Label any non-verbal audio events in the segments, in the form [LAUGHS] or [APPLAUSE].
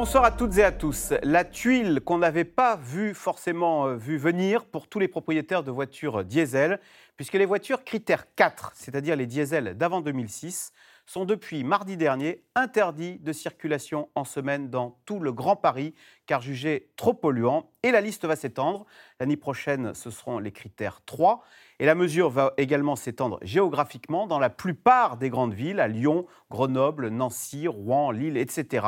Bonsoir à toutes et à tous. La tuile qu'on n'avait pas vu forcément euh, vu venir pour tous les propriétaires de voitures diesel, puisque les voitures critères 4, c'est-à-dire les diesels d'avant 2006, sont depuis mardi dernier interdits de circulation en semaine dans tout le Grand Paris, car jugés trop polluants. Et la liste va s'étendre. L'année prochaine, ce seront les critères 3. Et la mesure va également s'étendre géographiquement dans la plupart des grandes villes, à Lyon, Grenoble, Nancy, Rouen, Lille, etc.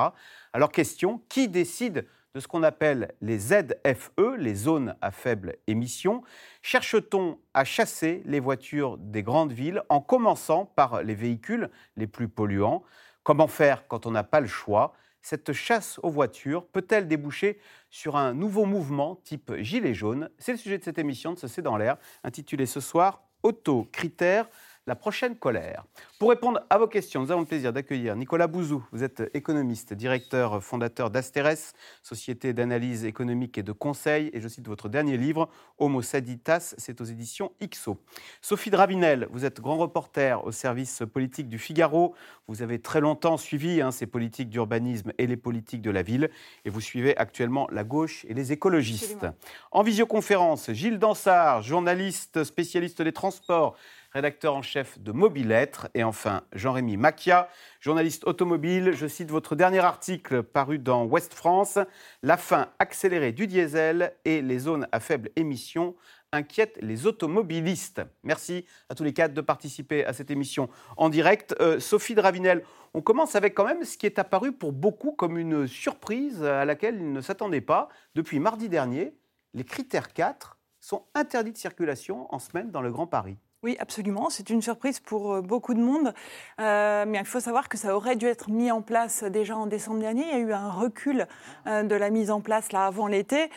Alors question, qui décide de ce qu'on appelle les ZFE, les zones à faible émission. Cherche-t-on à chasser les voitures des grandes villes en commençant par les véhicules les plus polluants? Comment faire quand on n'a pas le choix? Cette chasse aux voitures peut-elle déboucher sur un nouveau mouvement type gilet jaune C'est le sujet de cette émission de ce C'est dans l'air, intitulée ce soir Auto-critères la prochaine colère. Pour répondre à vos questions, nous avons le plaisir d'accueillir Nicolas Bouzou. Vous êtes économiste, directeur fondateur d'Asteres, société d'analyse économique et de conseil. Et je cite votre dernier livre, Homo Saditas, c'est aux éditions IXO. Sophie Dravinel, vous êtes grand reporter au service politique du Figaro. Vous avez très longtemps suivi hein, ces politiques d'urbanisme et les politiques de la ville. Et vous suivez actuellement la gauche et les écologistes. En visioconférence, Gilles Dansard, journaliste spécialiste des transports rédacteur en chef de Mobilettre. Et enfin, Jean-Rémy Macchia, journaliste automobile. Je cite votre dernier article paru dans Ouest France La fin accélérée du diesel et les zones à faible émission inquiètent les automobilistes. Merci à tous les quatre de participer à cette émission en direct. Euh, Sophie Dravinel, on commence avec quand même ce qui est apparu pour beaucoup comme une surprise à laquelle ils ne s'attendaient pas. Depuis mardi dernier, les critères 4 sont interdits de circulation en semaine dans le Grand Paris. Oui, absolument. C'est une surprise pour euh, beaucoup de monde. Euh, mais il faut savoir que ça aurait dû être mis en place déjà en décembre dernier. Il y a eu un recul euh, de la mise en place là avant l'été.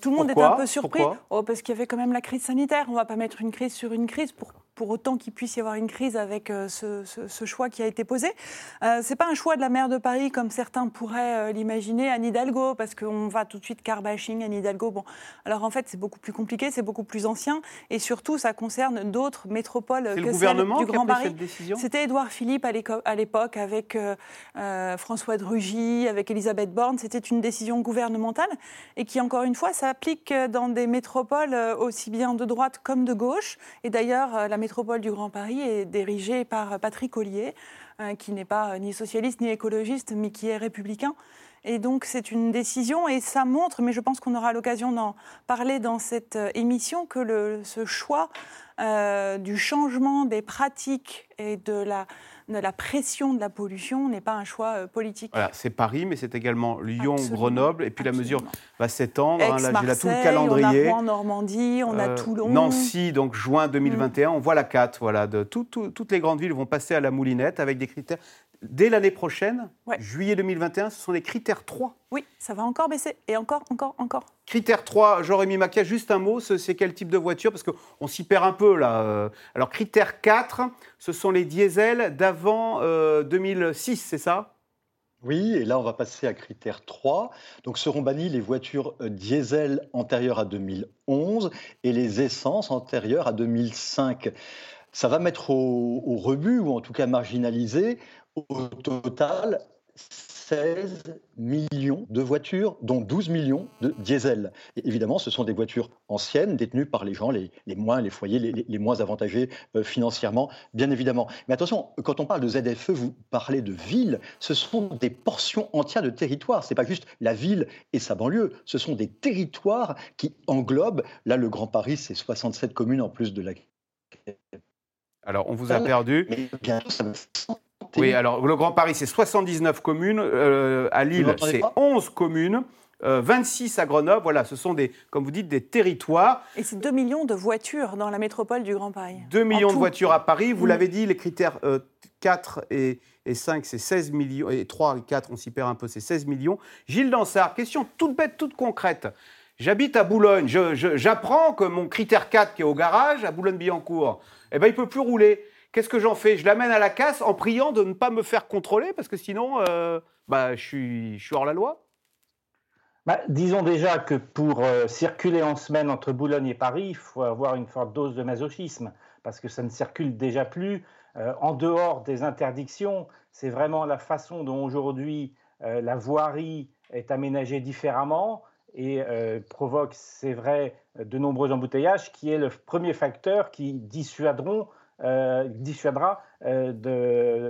tout le monde était un peu surpris. Oh, parce qu'il y avait quand même la crise sanitaire. On ne va pas mettre une crise sur une crise pour pour autant qu'il puisse y avoir une crise avec euh, ce, choix qui a été posé. Euh, ce n'est pas un choix de la maire de Paris comme certains pourraient euh, l'imaginer, Anne Hidalgo, parce qu'on va tout de suite carbashing, Anne Hidalgo. Bon, alors en fait, c'est beaucoup plus compliqué, c'est beaucoup plus ancien, et surtout, ça concerne d'autres métropoles que le gouvernement du Grand Paris. C'était Édouard Philippe à l'époque avec François de Rugy, avec Elisabeth Borne. C'était une décision gouvernementale et qui, encore une fois, s'applique dans des métropoles aussi bien de droite comme de gauche. Et d'ailleurs, la métropole du Grand Paris est dirigée par Patrick Ollier, euh, qui n'est pas ni socialiste ni écologiste, mais qui est républicain. Et donc c'est une décision et ça montre, mais je pense qu'on aura l'occasion d'en parler dans cette euh, émission, que ce choix euh, du changement des pratiques et de la, de la pression de la pollution n'est pas un choix euh, politique. Voilà, c'est Paris, mais c'est également Lyon, Grenoble, et puis la mesure va s'étendre. Hein, là, j'ai là tout le calendrier. On a Rouen, Normandie, on a Toulon. Nancy, donc juin 2021, mm. on voit la 4. Voilà, de, toutes les grandes villes vont passer à la moulinette avec des critères dès l'année prochaine, juillet 2021, ce sont les critères 3. Oui, ça va encore baisser. Et encore, encore, encore. Critère 3, Jérémy Maquia, juste un mot, c'est quel type de voiture? Parce qu'on s'y perd un peu là. Euh. Alors, critère 4, ce sont les diesels d'avant 2006, euh, c'est ça? Oui, et là on va passer à critère 3. Donc seront bannies les voitures euh, diesel antérieures à 2011 et les essences antérieures à 2005 ça va mettre au, au, rebut, ou en tout cas marginaliser, au total 16 millions de voitures, dont 12 millions de diesel. Et évidemment, ce sont des voitures anciennes, détenues par les gens les, moins, les foyers les, moins avantagés euh, financièrement, bien évidemment. Mais attention, quand on parle de ZFE, vous parlez de villes, ce sont des portions entières de territoire. Ce n'est pas juste la ville et sa banlieue, ce sont des territoires qui englobent, là le Grand Paris, c'est 67 communes en plus de la... Alors, on vous a perdu. Mais bientôt, ça oui, alors le Grand Paris, c'est 79 communes. Euh, à Lille, c'est 11 communes. 26 euh, à Grenoble, voilà, ce sont des, comme vous dites, des territoires. Et c'est 2 millions de voitures dans la métropole du Grand Paris. 2 millions de voitures à Paris. Vous mm. l'avez dit, les critères 4 euh, et, 5, c'est 16 millions. Et 3 et 4, on s'y perd un peu, c'est 16 millions. Gilles Dansard, question toute bête, toute concrète. J'habite à Boulogne. J'apprends que mon critère 4 qui est au garage, à Boulogne-Billancourt, eh ben, il ne peut plus rouler. Qu'est-ce que j'en fais? Je l'amène à la casse en priant de ne pas me faire contrôler parce que sinon, euh, bah, je, suis, je suis hors la loi bah, disons déjà que pour euh, circuler en semaine entre Boulogne et Paris, il faut avoir une forte dose de masochisme, parce que ça ne circule déjà plus. Euh, en dehors des interdictions, c'est vraiment la façon dont aujourd'hui la voirie est aménagé différemment et provoque, c'est vrai, de nombreux embouteillages, qui est le premier facteur qui dissuaderont dissuadera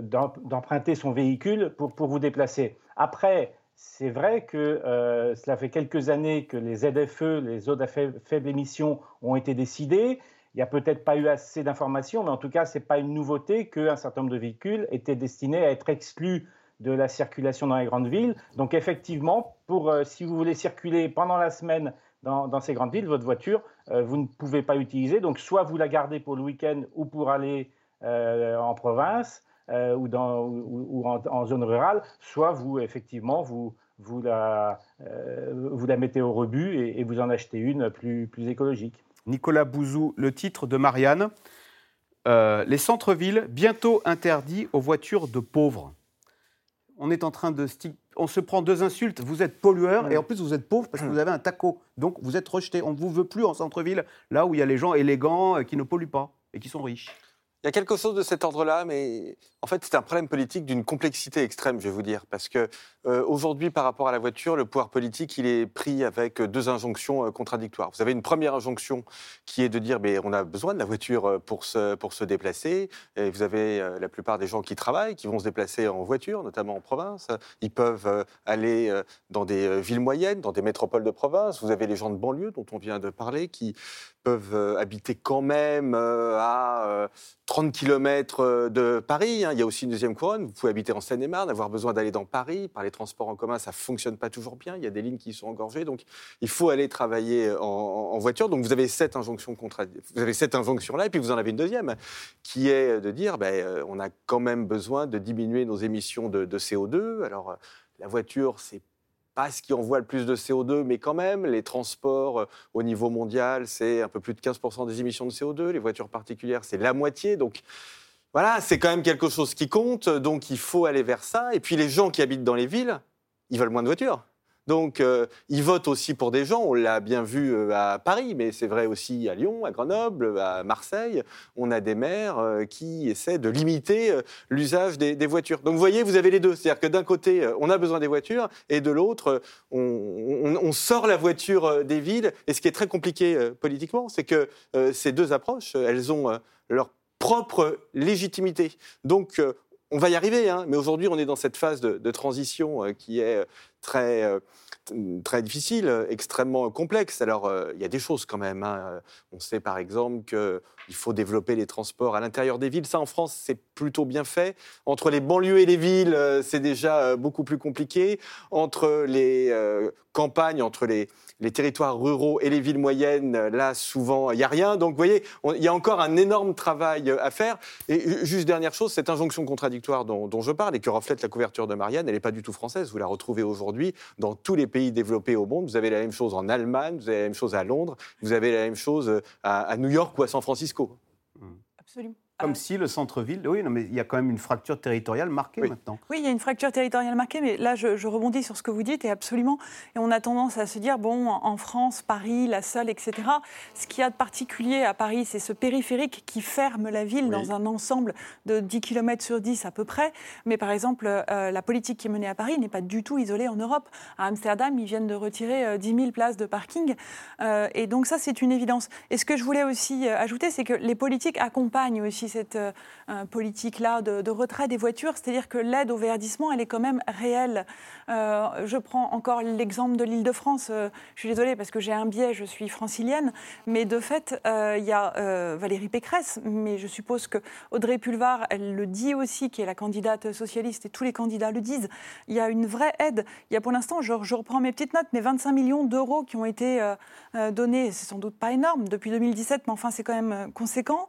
d'emprunter son véhicule pour, pour, vous déplacer. Après, c'est vrai que euh, cela fait quelques années que les ZFE, les zones à faible émission, ont été décidées. Il n'y a peut-être pas eu assez d'informations, mais en tout cas, ce n'est pas une nouveauté qu'un certain nombre de véhicules étaient destinés à être exclus de la circulation dans les grandes villes. Donc effectivement, pour, euh, si vous voulez circuler pendant la semaine dans, ces grandes villes, votre voiture, euh, vous ne pouvez pas l'utiliser. Donc soit vous la gardez pour le week-end ou pour aller en province, euh, ou, en, zone rurale, soit vous, effectivement, vous, vous, la, euh, mettez au rebut et, vous en achetez une plus, plus écologique. Nicolas Bouzou, le titre de Marianne. Euh, les centres-villes bientôt interdits aux voitures de pauvres. On est en train de on se prend deux insultes. Vous êtes pollueur et en plus vous êtes pauvre parce que vous avez un taco. Donc vous êtes rejeté. On ne vous veut plus en centre-ville, là où il y a les gens élégants qui ne polluent pas et qui sont riches. Il y a quelque chose de cet ordre-là, mais en fait, c'est un problème politique d'une complexité extrême, je vais vous dire. Parce que euh, aujourd'hui, par rapport à la voiture, le pouvoir politique, il est pris avec deux injonctions euh, contradictoires. Vous avez une première injonction qui est de dire on a besoin de la voiture euh, pour se, déplacer. Vous avez la plupart des gens qui travaillent, qui vont se déplacer en voiture, notamment en province. Ils peuvent aller dans des villes moyennes, dans des métropoles de province. Vous avez les gens de banlieue, dont on vient de parler, qui peuvent habiter quand même à 30 km de Paris. Hein. Il y a aussi une deuxième couronne. Vous pouvez habiter en Seine-et-Marne, avoir besoin d'aller dans Paris. Par les transports en commun, ça fonctionne pas toujours bien. Il y a des lignes qui sont engorgées. Donc, il faut aller travailler en, voiture. Donc, vous avez cette injonction. Vous avez cette injonction-là. Et puis, vous en avez une deuxième, qui est de dire, ben, euh, on a quand même besoin de diminuer nos émissions de, de CO2. Alors, euh, la voiture, c'est pas ce qui envoie le plus de CO2, mais quand même, les transports euh, au niveau mondial, c'est un peu plus de 15% des émissions de CO2. Les voitures particulières, c'est la moitié. Donc, voilà, c'est quand même quelque chose qui compte, donc il faut aller vers ça. Et puis les gens qui habitent dans les villes, ils veulent moins de voitures. Donc, euh, ils votent aussi pour des gens. On l'a bien vu euh, à Paris, mais c'est vrai aussi à Lyon, à Grenoble, à Marseille. On a des maires euh, qui essaient de limiter l'usage des, voitures. Donc, vous voyez, vous avez les deux. C'est-à-dire que d'un côté, on a besoin des voitures, et de l'autre, on, sort la voiture des villes. Et ce qui est très compliqué politiquement, c'est que ces deux approches, elles ont leur propre légitimité. Donc, on va y arriver, hein, mais aujourd'hui, on est dans cette phase de, transition qui est très très difficile, extrêmement complexe. Alors, euh, il y a des choses quand même. Hein. On sait par exemple qu'il faut développer les transports à l'intérieur des villes. Ça, en France, c'est plutôt bien fait. Entre les banlieues et les villes, euh, c'est déjà euh, beaucoup plus compliqué. Entre les campagnes, entre les, les territoires ruraux et les villes moyennes, là, souvent, il n'y a rien. Donc, vous voyez, il y a encore un énorme travail à faire. Et juste dernière chose, cette injonction contradictoire dont, dont je parle et que reflète la couverture de Marianne, elle n'est pas du tout française. Vous la retrouvez aujourd'hui dans tous les pays développés au monde. Vous avez la même chose en Allemagne, vous avez la même chose à Londres, vous avez la même chose à, New York ou à San Francisco. Absolument. Comme ah. si le centre-ville, oui, non, mais il y a quand même une fracture territoriale marquée maintenant. Oui, il y a une fracture territoriale marquée, mais là, je, rebondis sur ce que vous dites, et absolument. Et on a tendance à se dire, bon, en France, Paris, la seule, etc. Ce qu'il y a de particulier à Paris, c'est ce périphérique qui ferme la ville dans un ensemble de 10 km sur 10 à peu près. Mais par exemple, euh, la politique qui est menée à Paris n'est pas du tout isolée en Europe. À Amsterdam, ils viennent de retirer 10 euh, 000 places de parking. Euh, et donc ça, c'est une évidence. Et ce que je voulais aussi ajouter, c'est que les politiques accompagnent aussi cette euh, politique-là de, retrait des voitures, c'est-à-dire que l'aide au verdissement, elle est quand même réelle. Euh, je prends encore l'exemple de l'Île-de-France. Euh, je suis désolée parce que j'ai un biais, je suis francilienne, mais de fait, il y a Valérie Pécresse, mais je suppose que Audrey Pulvar, elle le dit aussi, qui est la candidate socialiste, et tous les candidats le disent. Il y a une vraie aide. Il y a pour l'instant, je, je, reprends mes petites notes, mais 25 millions d'euros qui ont été donnés. C'est sans doute pas énorme depuis 2017, mais enfin, c'est quand même conséquent.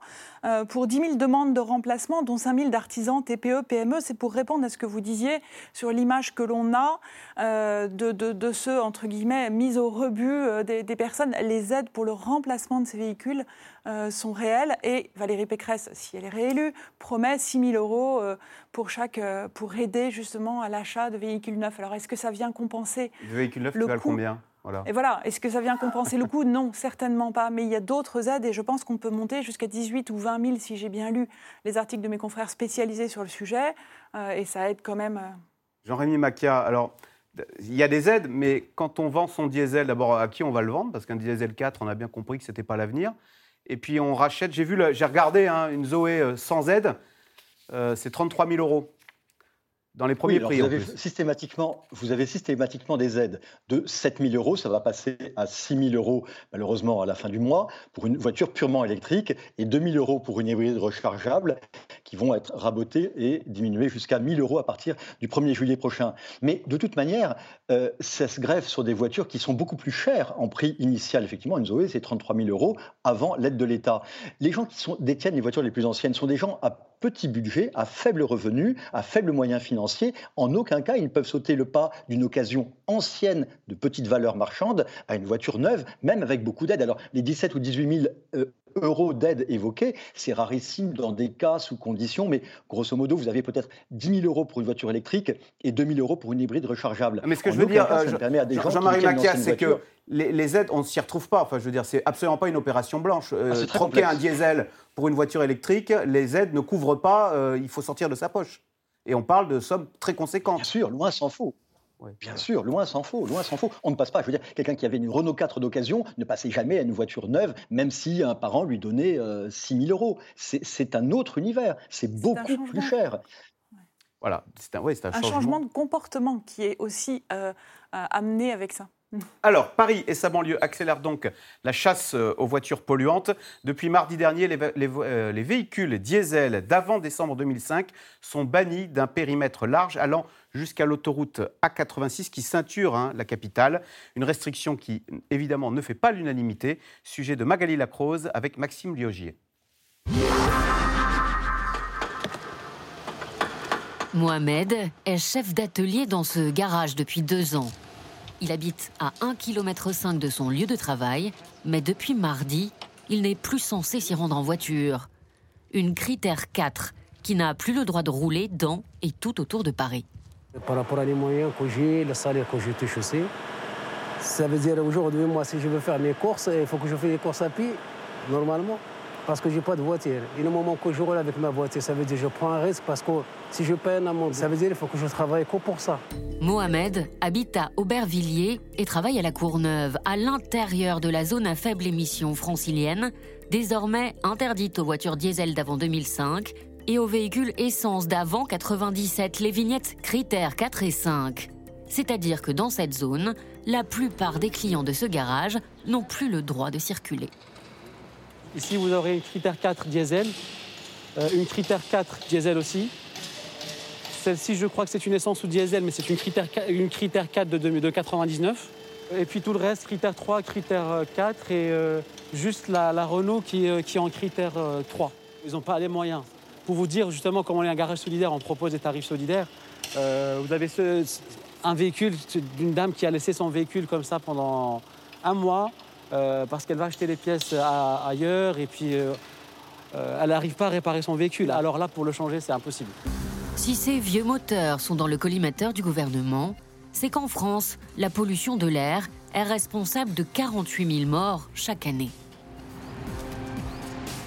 pour 10 000 demandes de remplacement, dont 5 000 d'artisans, TPE, PME. C'est pour répondre à ce que vous disiez sur l'image que l'on a euh, de, de, ceux, entre guillemets, mis au rebut euh, des, personnes. Les aides pour le remplacement de ces véhicules euh, sont réelles. Et Valérie Pécresse, si elle est réélue, promet 6 000 euros pour, chaque, pour aider justement à l'achat de véhicules neufs. Alors, est-ce que ça vient compenser Le véhicule neuf, le coût combien? Et voilà, est-ce que ça vient compenser le coût? Non, certainement pas. Mais il y a d'autres aides et je pense qu'on peut monter jusqu'à 18 ou 20 000 si j'ai bien lu les articles de mes confrères spécialisés sur le sujet. Euh, et ça aide quand même. Euh. Jean-Rémy Macchia, alors il y a des aides, mais quand on vend son diesel, d'abord à qui on va le vendre? Parce qu'un diesel 4, on a bien compris que ce n'était pas l'avenir. Et puis on rachète, j'ai vu, j'ai regardé hein, une Zoé euh, sans aide, euh, c'est 33 000 euros dans les premiers prix. Vous avez, systématiquement, vous avez systématiquement des aides de 7 000 euros, ça va passer à 6 000 euros malheureusement à la fin du mois pour une voiture purement électrique et 2 000 euros pour une hybride rechargeable qui vont être rabotées et diminuées jusqu'à 1 000 euros à partir du 1er juillet prochain. Mais de toute manière, euh, ça se greffe sur des voitures qui sont beaucoup plus chères en prix initial. Effectivement, une Zoé, c'est 33 000 euros avant l'aide de l'État. Les gens qui sont, détiennent les voitures les plus anciennes sont des gens à petit budget, à faible revenu, à faible moyen financier. En aucun cas, ils ne peuvent sauter le pas d'une occasion ancienne de petite valeur marchande à une voiture neuve, même avec beaucoup d'aide. Alors, les 17 ou 18 000 euh, euros d'aide évoqués, c'est rarissime dans des cas sous conditions, mais grosso modo, vous avez peut-être 10 000 euros pour une voiture électrique et 2 000 euros pour une hybride rechargeable. Mais ce que je veux dire, euh, Jean-Marie Macias, c'est que les, aides, on ne s'y retrouve pas. Enfin, je veux dire, c'est absolument pas une opération blanche. Euh, ah, troquer un diesel pour une voiture électrique, les aides ne couvrent pas, euh, il faut sortir de sa poche. Et on parle de sommes très conséquentes. Bien sûr, loin s'en faut. Bien sûr, loin s'en faut, loin s'en faut. On ne passe pas, je veux dire, quelqu'un qui avait une Renault 4 d'occasion ne passait jamais à une voiture neuve, même si un parent lui donnait 6 000 euros. C'est un autre univers, c'est beaucoup plus cher. Voilà, c'est un, un, changement. de comportement qui est aussi euh, amené avec ça. Alors, Paris et sa banlieue accélèrent donc la chasse euh, aux voitures polluantes. Depuis mardi dernier, euh, les, véhicules diesel d'avant décembre 2005 sont bannis d'un périmètre large allant jusqu'à l'autoroute A86 qui ceinture hein, la capitale. Une restriction qui, évidemment, ne fait pas l'unanimité. Sujet de Magali Lacrose avec Maxime Liogier. Mohamed est chef d'atelier dans ce garage depuis deux ans. Il habite à 1,5 km de son lieu de travail, mais depuis mardi, il n'est plus censé s'y rendre en voiture. Une critère 4 qui n'a plus le droit de rouler dans et tout autour de Paris. Par rapport à les moyens que j'ai, le salaire que j'ai touché aussi, ça veut dire aujourd'hui, moi, si je veux faire mes courses, il faut que je fasse les courses à pied, normalement parce que je n'ai pas de voiture. Et le moment que je roule avec ma voiture, ça veut dire que je prends un risque parce que si je paye un amende, ça veut dire qu'il faut que je travaille que pour ça. Mohamed habite à Aubervilliers et travaille à la Courneuve, à l'intérieur de la zone à faible émission francilienne, désormais interdite aux voitures diesel d'avant 2005 et aux véhicules essence d'avant 97, les vignettes critères 4 et 5. C'est-à-dire que dans cette zone, la plupart des clients de ce garage n'ont plus le droit de circuler. Ici, vous aurez une critère 4 diesel, euh, une critère 4 diesel aussi. Celle-ci, je crois que c'est une essence ou diesel, mais c'est une critère, une critère 4 de, de, 99. Et puis tout le reste, critère 3, critère 4 et euh, juste la, Renault qui, euh, est en critère 3. Ils n'ont pas les moyens. Pour vous dire justement comment on est un garage solidaire, on propose des tarifs solidaires. vous avez un véhicule d'une dame qui a laissé son véhicule comme ça pendant un mois. Euh, parce qu'elle va acheter les pièces ailleurs et puis euh, euh, elle n'arrive pas à réparer son véhicule. Alors là, pour le changer, c'est impossible. Si ces vieux moteurs sont dans le collimateur du gouvernement, c'est qu'en France, la pollution de l'air est responsable de 48 000 morts chaque année.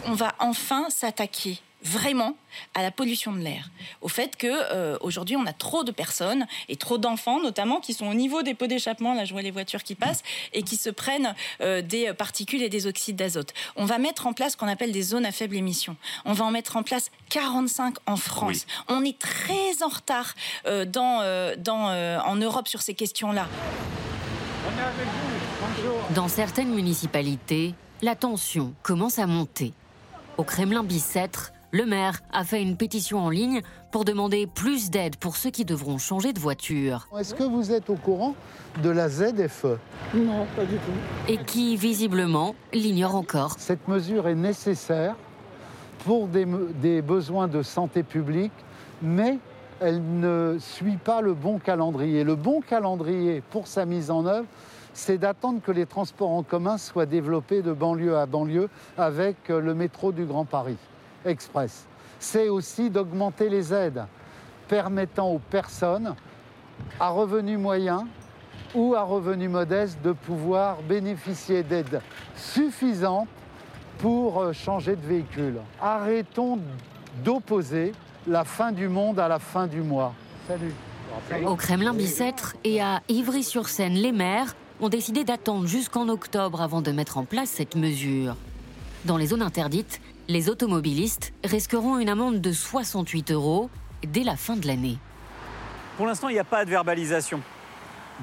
On va enfin s'attaquer vraiment à la pollution de l'air, au fait que euh, aujourd'hui on a trop de personnes et trop d'enfants notamment qui sont au niveau des pots d'échappement, là je vois les voitures qui passent et qui se prennent euh, des particules et des oxydes d'azote. On va mettre en place ce qu'on appelle des zones à faible émission. On va en mettre en place 45 en France. On est très en retard euh, dans, dans, en Europe sur ces questions-là. Dans certaines municipalités, la tension commence à monter. Au Kremlin Bicêtre, le maire a fait une pétition en ligne pour demander plus d'aide pour ceux qui devront changer de voiture. Est-ce que vous êtes au courant de la ZFE Non, pas du tout. Et qui, visiblement, l'ignore encore. Cette mesure est nécessaire pour des, des besoins de santé publique, mais elle ne suit pas le bon calendrier. Le bon calendrier pour sa mise en œuvre, c'est d'attendre que les transports en commun soient développés de banlieue à banlieue avec le métro du Grand Paris. Express. C'est aussi d'augmenter les aides permettant aux personnes à revenus moyens ou à revenus modestes de pouvoir bénéficier d'aides suffisantes pour euh, changer de véhicule. Arrêtons d'opposer la fin du monde à la fin du mois. Salut. Au Kremlin-Bicêtre et à Ivry-sur-Seine, les maires ont décidé d'attendre jusqu'en octobre avant de mettre en place cette mesure. Dans les zones interdites, les automobilistes risqueront une amende de 68 euros dès la fin de l'année. Pour l'instant, il n'y a pas de verbalisation.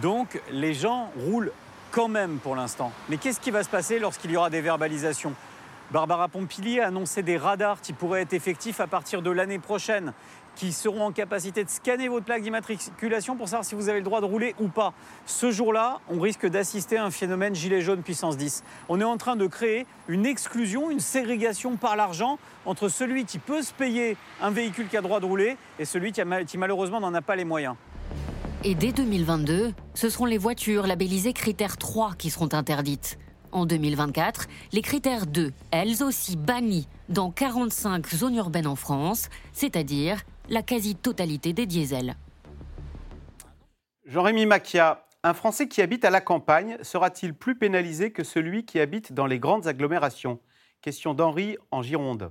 Donc, les gens roulent quand même pour l'instant. Mais qu'est-ce qui va se passer lorsqu'il y aura des verbalisations? Barbara Pompili a annoncé des radars qui pourraient être effectifs à partir de l'année prochaine, qui seront en capacité de scanner votre plaque d'immatriculation pour savoir si vous avez le droit de rouler ou pas. Ce jour-là, on risque d'assister à un phénomène gilet jaune puissance 10. On est en train de créer une exclusion, une ségrégation par l'argent entre celui qui peut se payer un véhicule qui a droit de rouler et celui qui, qui malheureusement n'en a pas les moyens. Et dès 2022, ce seront les voitures labellisées critères 3 qui seront interdites. En 2024, les critères 2, elles aussi bannies dans 45 zones urbaines en France, c'est-à-dire la quasi-totalité des diesels. Jean-Rémy Macchia, un Français qui habite à la campagne sera-t-il plus pénalisé que celui qui habite dans les grandes agglomérations? Question d'Henri en Gironde.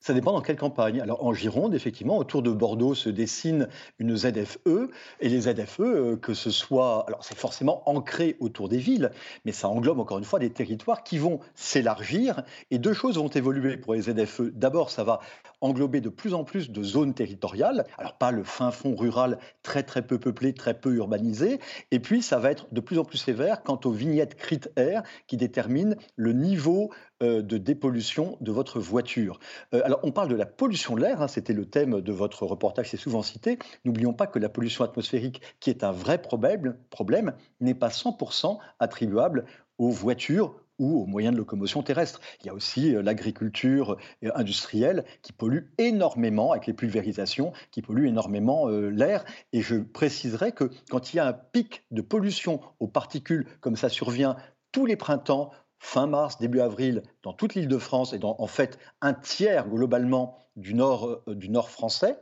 Ça dépend dans quelle campagne. Alors en Gironde, effectivement, autour de Bordeaux se dessine une ZFE, et les ZFE, euh, que ce soit, alors c'est forcément ancré autour des villes, mais ça englobe encore une fois des territoires qui vont s'élargir, et deux choses vont évoluer pour les ZFE. D'abord, ça va englober de plus en plus de zones territoriales, alors pas le fin fond rural très très peu peuplé, très peu urbanisé, et puis ça va être de plus en plus sévère quant aux vignettes critères qui déterminent le niveau euh, de dépollution de votre voiture. Euh, alors, on parle de la pollution de l'air, hein, c'était le thème de votre reportage, c'est souvent cité. N'oublions pas que la pollution atmosphérique, qui est un vrai problème, problème n'est pas 100% attribuable aux voitures ou aux moyens de locomotion terrestre. Il y a aussi euh, l'agriculture industrielle qui pollue énormément, avec les pulvérisations, qui pollue énormément l'air. Et je préciserai que quand il y a un pic de pollution aux particules, comme ça survient tous les printemps, fin mars, début avril, dans toute l'île de France et en fait un tiers globalement du nord, euh, du nord français,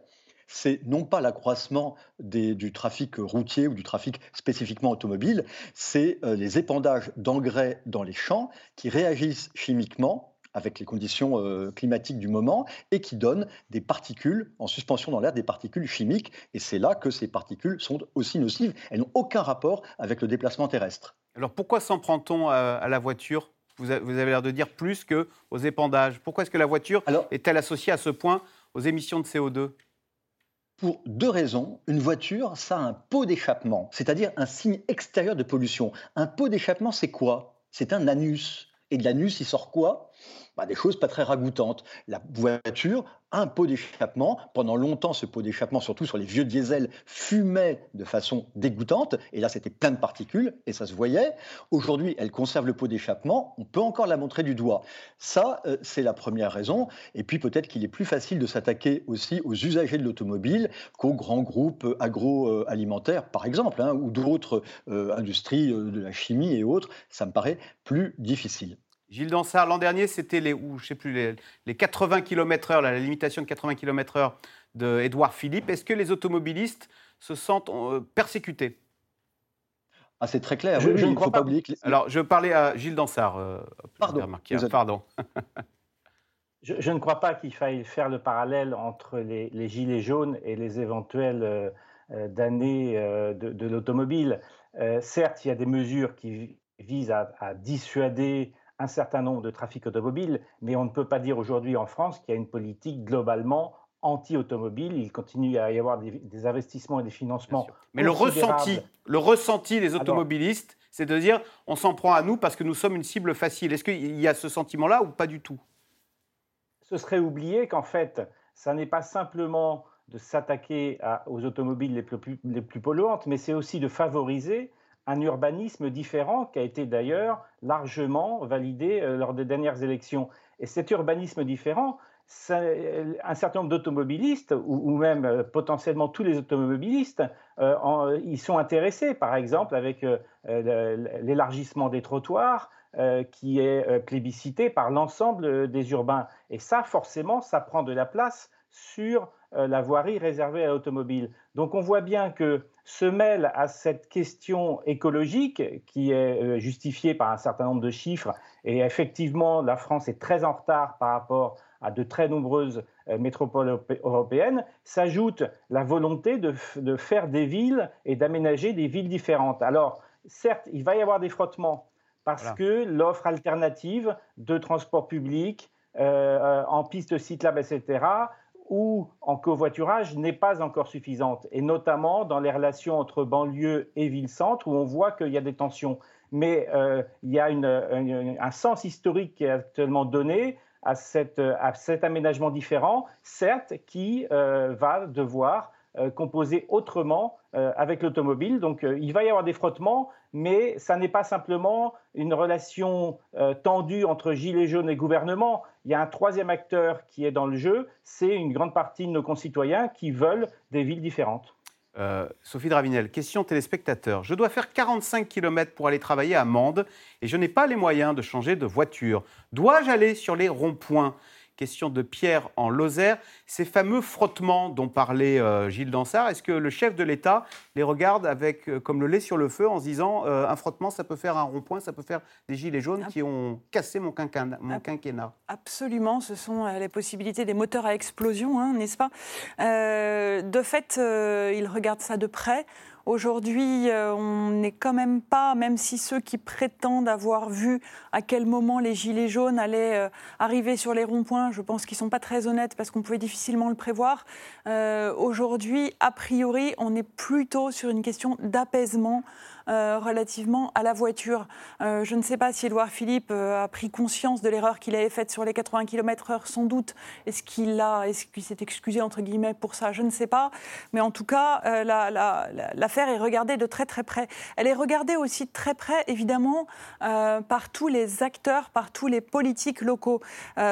c'est non pas l'accroissement du trafic routier ou du trafic spécifiquement automobile, c'est euh, les épandages d'engrais dans les champs qui réagissent chimiquement avec les conditions euh, climatiques du moment et qui donnent des particules en suspension dans l'air, des particules chimiques. Et c'est là que ces particules sont aussi nocives. Elles n'ont aucun rapport avec le déplacement terrestre. Alors pourquoi s'en prend-on à, la voiture? Vous, avez l'air de dire plus qu'aux épandages. Pourquoi est-ce que la voiture est-elle associée à ce point aux émissions de CO2 pour deux raisons. Une voiture, ça a un pot d'échappement, c'est-à-dire un signe extérieur de pollution. Un pot d'échappement, c'est quoi? C'est un anus. Et de l'anus, il sort quoi? Bah, des choses pas très ragoûtantes. La voiture un pot d'échappement. Pendant longtemps, ce pot d'échappement, surtout sur les vieux diesels, fumait de façon dégoûtante. Et là, c'était plein de particules et ça se voyait. Aujourd'hui, elle conserve le pot d'échappement. On peut encore la montrer du doigt. Ça, euh, c'est la première raison. Et puis peut-être qu'il est plus facile de s'attaquer aussi aux usagers de l'automobile qu'aux grands groupes agroalimentaires, par exemple, hein, ou d'autres euh, industries euh, de la chimie et autres. Ça me paraît plus difficile. Gilles Dansard, l'an dernier, c'était les, je sais plus, les, 80 km/h, la limitation de 80 km/h de Édouard Philippe. Est-ce que les automobilistes se sentent euh, persécutés? Ah, c'est très clair. Je, ne faut pas, oublier que... Alors, je parlais à Gilles Dansard. Euh, pardon. pardon. [LAUGHS] je, ne crois pas qu'il faille faire le parallèle entre les, gilets jaunes et les éventuelles euh, damnés de, l'automobile. certes, il y a des mesures qui visent à dissuader un certain nombre de trafics automobiles, mais on ne peut pas dire aujourd'hui en France qu'il y a une politique globalement anti-automobile. Il continue à y avoir des, investissements et des financements. Mais le ressenti, le ressenti des automobilistes, c'est de dire on s'en prend à nous parce que nous sommes une cible facile. Est-ce qu'il y a ce sentiment-là ou pas du tout? Ce serait oublier qu'en fait, ça n'est pas simplement de s'attaquer aux automobiles les plus, les plus polluantes, mais c'est aussi de favoriser un urbanisme différent qui a été d'ailleurs largement validé euh, lors des dernières élections. Et cet urbanisme différent, un certain nombre d'automobilistes, ou, même euh, potentiellement tous les automobilistes, euh, y sont intéressés, par exemple avec l'élargissement des trottoirs, qui est plébiscité par l'ensemble des urbains. Et ça, forcément, ça prend de la place sur euh, la voirie réservée à l'automobile. Donc on voit bien que se mêle à cette question écologique qui est euh, justifiée par un certain nombre de chiffres. Et effectivement, la France est très en retard par rapport à de très nombreuses euh, métropoles européennes, s'ajoute la volonté de, de, faire des villes et d'aménager des villes différentes. Alors, certes, il va y avoir des frottements parce voilà. que l'offre alternative de transport public euh, en piste cyclable, etc., ou en covoiturage n'est pas encore suffisante, et notamment dans les relations entre banlieue et ville-centre, où on voit qu'il y a des tensions. Mais euh, il y a un sens historique qui est actuellement donné à cet aménagement différent, certes, qui euh, va devoir euh, composer autrement euh, avec l'automobile. Donc euh, il va y avoir des frottements, mais ça n'est pas simplement une relation tendue entre gilets jaunes et gouvernement. Il y a un troisième acteur qui est dans le jeu, c'est une grande partie de nos concitoyens qui veulent des villes différentes. Sophie Dravinel, question téléspectateur. Je dois faire 45 km pour aller travailler à Mende et je n'ai pas les moyens de changer de voiture. Dois-je aller sur les ronds-points? Question de Pierre en Lozère. Ces fameux frottements dont parlait euh, Gilles Dansard, est-ce que le chef de l'État les regarde avec, euh, comme le lait sur le feu en se disant euh, un frottement, ça peut faire un rond-point, ça peut faire des gilets jaunes qui ont cassé mon, quinquennat, mon quinquennat? Absolument, ce sont les possibilités des moteurs à explosion, hein, n'est-ce pas? De fait, il regarde ça de près. Aujourd'hui, euh, on n'est quand même pas, même si ceux qui prétendent avoir vu à quel moment les gilets jaunes allaient euh, arriver sur les ronds-points, je pense qu'ils ne sont pas très honnêtes parce qu'on pouvait difficilement le prévoir. Euh, Aujourd'hui, a priori, on est plutôt sur une question d'apaisement. Euh, relativement à la voiture. Euh, je ne sais pas si Édouard Philippe euh, a pris conscience de l'erreur qu'il avait faite sur les 80 km/h, sans doute. Est-ce qu'il est-ce s'est excusé entre guillemets pour ça? Je ne sais pas. Mais en tout cas, l'affaire la, la, est regardée de très très près. Elle est regardée aussi de très près, évidemment, par tous les acteurs, par tous les politiques locaux.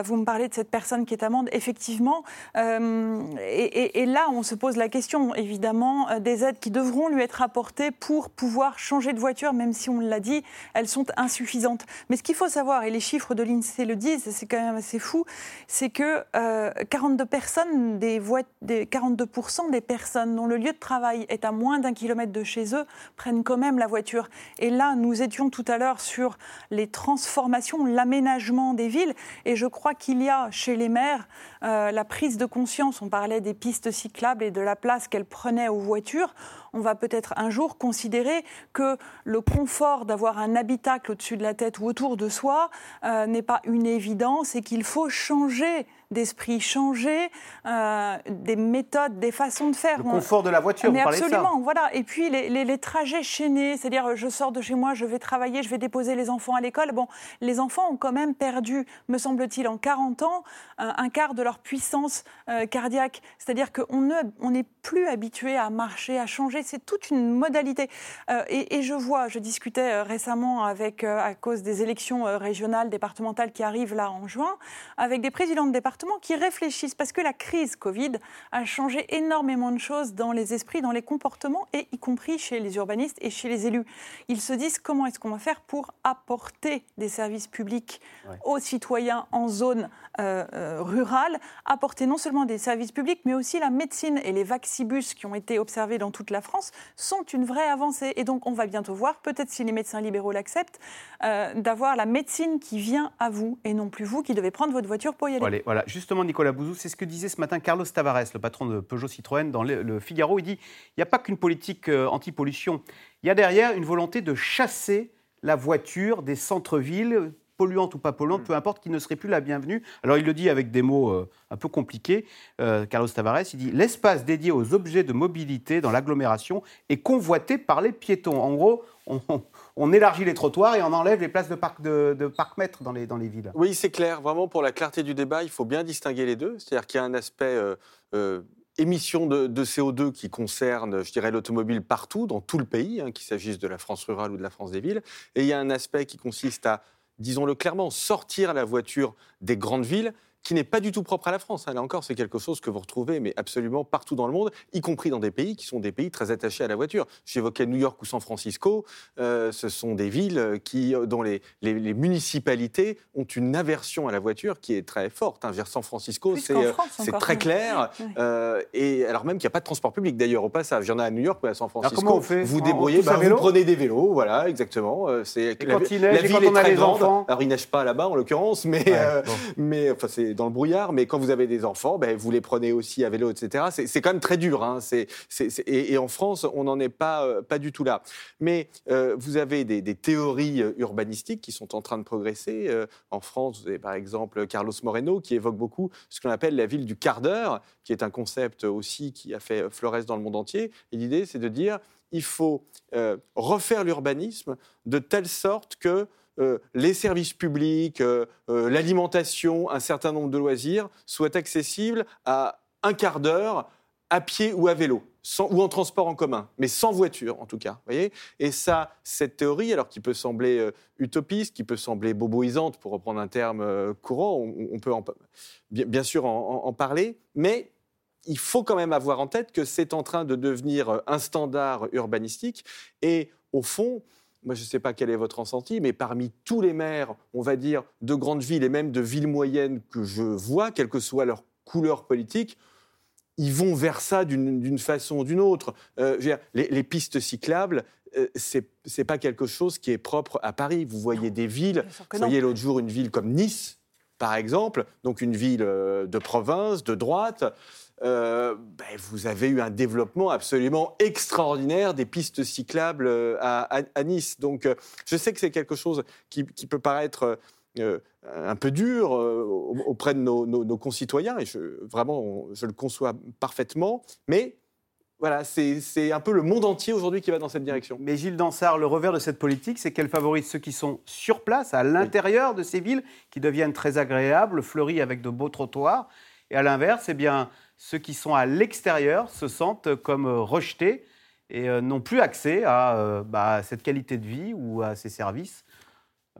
vous me parlez de cette personne qui est amende, effectivement. Et, et, là, on se pose la question, évidemment, des aides qui devront lui être apportées pour pouvoir changer de voiture, même si on l'a dit, elles sont insuffisantes. Mais ce qu'il faut savoir, et les chiffres de l'INSEE le disent, c'est quand même assez fou, c'est que euh, 42 personnes, des, des 42% des personnes dont le lieu de travail est à moins d'un kilomètre de chez eux prennent quand même la voiture. Et là, nous étions tout à l'heure sur les transformations, l'aménagement des villes, et je crois qu'il y a chez les maires euh, la prise de conscience. On parlait des pistes cyclables et de la place qu'elles prenaient aux voitures on va peut-être un jour considérer que le confort d'avoir un habitacle au-dessus de la tête ou autour de soi euh, n'est pas une évidence et qu'il faut changer d'esprit, changer euh, des méthodes, des façons de faire. Le confort de la voiture, Mais vous absolument, de ça. voilà. Et puis les, les, les trajets chaînés, c'est-à-dire je sors de chez moi, je vais travailler, je vais déposer les enfants à l'école. Bon, les enfants ont quand même perdu, me semble-t-il, en 40 ans, un, un, quart de leur puissance euh, cardiaque. C'est-à-dire qu'on n'est on plus habitué à marcher, à changer. C'est toute une modalité. Euh, et, et, je vois, je discutais euh, récemment avec, euh, à cause des élections euh, régionales, départementales qui arrivent là en juin, avec des présidents de qui réfléchissent, parce que la crise Covid a changé énormément de choses dans les esprits, dans les comportements, et y compris chez les urbanistes et chez les élus. Ils se disent comment est-ce qu'on va faire pour apporter des services publics ouais. aux citoyens en zone euh, euh, rurale, apporter non seulement des services publics, mais aussi la médecine et les vaccibus qui ont été observés dans toute la France sont une vraie avancée. Et donc on va bientôt voir, peut-être si les médecins libéraux l'acceptent, euh, d'avoir la médecine qui vient à vous et non plus vous qui devez prendre votre voiture pour y aller. Allez, voilà, justement, Nicolas Bouzou, c'est ce que disait ce matin Carlos Tavares, le patron de Peugeot Citroën, dans le, Figaro. Il dit il n'y a pas qu'une politique euh, anti-pollution. Il y a derrière une volonté de chasser la voiture des centres-villes, polluantes ou pas polluantes, peu importe, qui ne serait plus la bienvenue. Alors il le dit avec des mots euh, un peu compliqués. Euh, Carlos Tavares, il dit l'espace dédié aux objets de mobilité dans l'agglomération est convoité par les piétons. En gros, on, on, élargit les trottoirs et on enlève les places de parc de, de parc-mètres dans les, dans les villes. Oui, c'est clair. Vraiment, pour la clarté du débat, il faut bien distinguer les deux. C'est-à-dire qu'il y a un aspect euh, euh, émission de, de, CO2 qui concerne, je dirais, l'automobile partout, dans tout le pays, hein, qu'il s'agisse de la France rurale ou de la France des villes. Et il y a un aspect qui consiste à, disons-le clairement, sortir la voiture des grandes villes qui n'est pas du tout propre à la France. Là encore, c'est quelque chose que vous retrouvez, mais absolument partout dans le monde, y compris dans des pays qui sont des pays très attachés à la voiture. J'évoquais New York ou San Francisco. euh, ce sont des villes qui, dont les, les- les municipalités ont une aversion à la voiture qui est très forte. hein. Dire, San Francisco, c'est euh, très clair. Euh, et alors même qu'il n'y a pas de transport public d'ailleurs au passage. Il y en a à New York, mais à San Francisco. comment on fait Vous débrouillez, bah, vous vélo prenez des vélos, voilà, exactement. Euh, C'est la, quand il la neige et ville quand on est a très les grande. enfants Alors il neige pas là-bas en l'occurrence, mais euh, mais enfin c'est dans le brouillard. Mais quand vous avez des enfants, ben, vous les prenez aussi à vélo, etc. C'est quand même très dur. Hein. Et, en France, on n'en est pas euh, pas du tout là. Mais euh, vous avez des, théories euh, urbanistiques qui sont en train de progresser. En France, vous avez par exemple Carlos Moreno qui évoque beaucoup ce qu'on appelle la ville du quart d'heure, qui est un concept aussi qui a fait florès dans le monde entier. Et l'idée, c'est de dire il faut refaire l'urbanisme de telle sorte que euh, les services publics, euh, euh, l'alimentation, un certain nombre de loisirs soient accessibles à un quart d'heure à pied ou à vélo, ou en transport en commun, mais sans voiture en tout cas. voyez Et ça, cette théorie, alors qui peut sembler utopiste, qui peut sembler boboisante, pour reprendre un terme courant, on, peut en- bien, sûr en- en- parler, mais il faut quand même avoir en tête que c'est en train de devenir un standard urbanistique. Et au fond, moi je ne sais pas quel est votre ressenti, mais parmi tous les maires, on va dire, de grandes villes et même de villes moyennes que je vois, quelle que soit leur couleur politique, ils vont vers ça d'une façon ou d'une autre. Euh, dire, les, les pistes cyclables, euh, c'est c'est pas quelque chose qui est propre à Paris. Vous voyez des villes, vous voyez l'autre jour une ville comme Nice, par exemple, donc une ville euh, de province, de droite, euh, ben, vous avez eu un développement absolument extraordinaire des pistes cyclables euh, à, à- à Nice. Donc euh, je sais que c'est quelque chose qui, qui peut paraître euh, un peu dur euh, auprès de nos, nos- nos concitoyens, et je, vraiment, on- je le conçois parfaitement, mais voilà, c'est c'est un peu le monde entier aujourd'hui qui va dans cette direction. Mais Gilles Dansard, le revers de cette politique, c'est qu'elle favorise ceux qui sont sur place, à l'intérieur de ces villes, qui deviennent très agréables, fleuries avec de beaux trottoirs. Et à l'inverse, eh bien, ceux qui sont à l'extérieur se sentent comme euh, rejetés et euh, n'ont plus accès à euh, bah, cette qualité de vie ou à ces services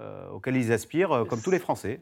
euh, auxquels ils aspirent, euh, comme tous les Français.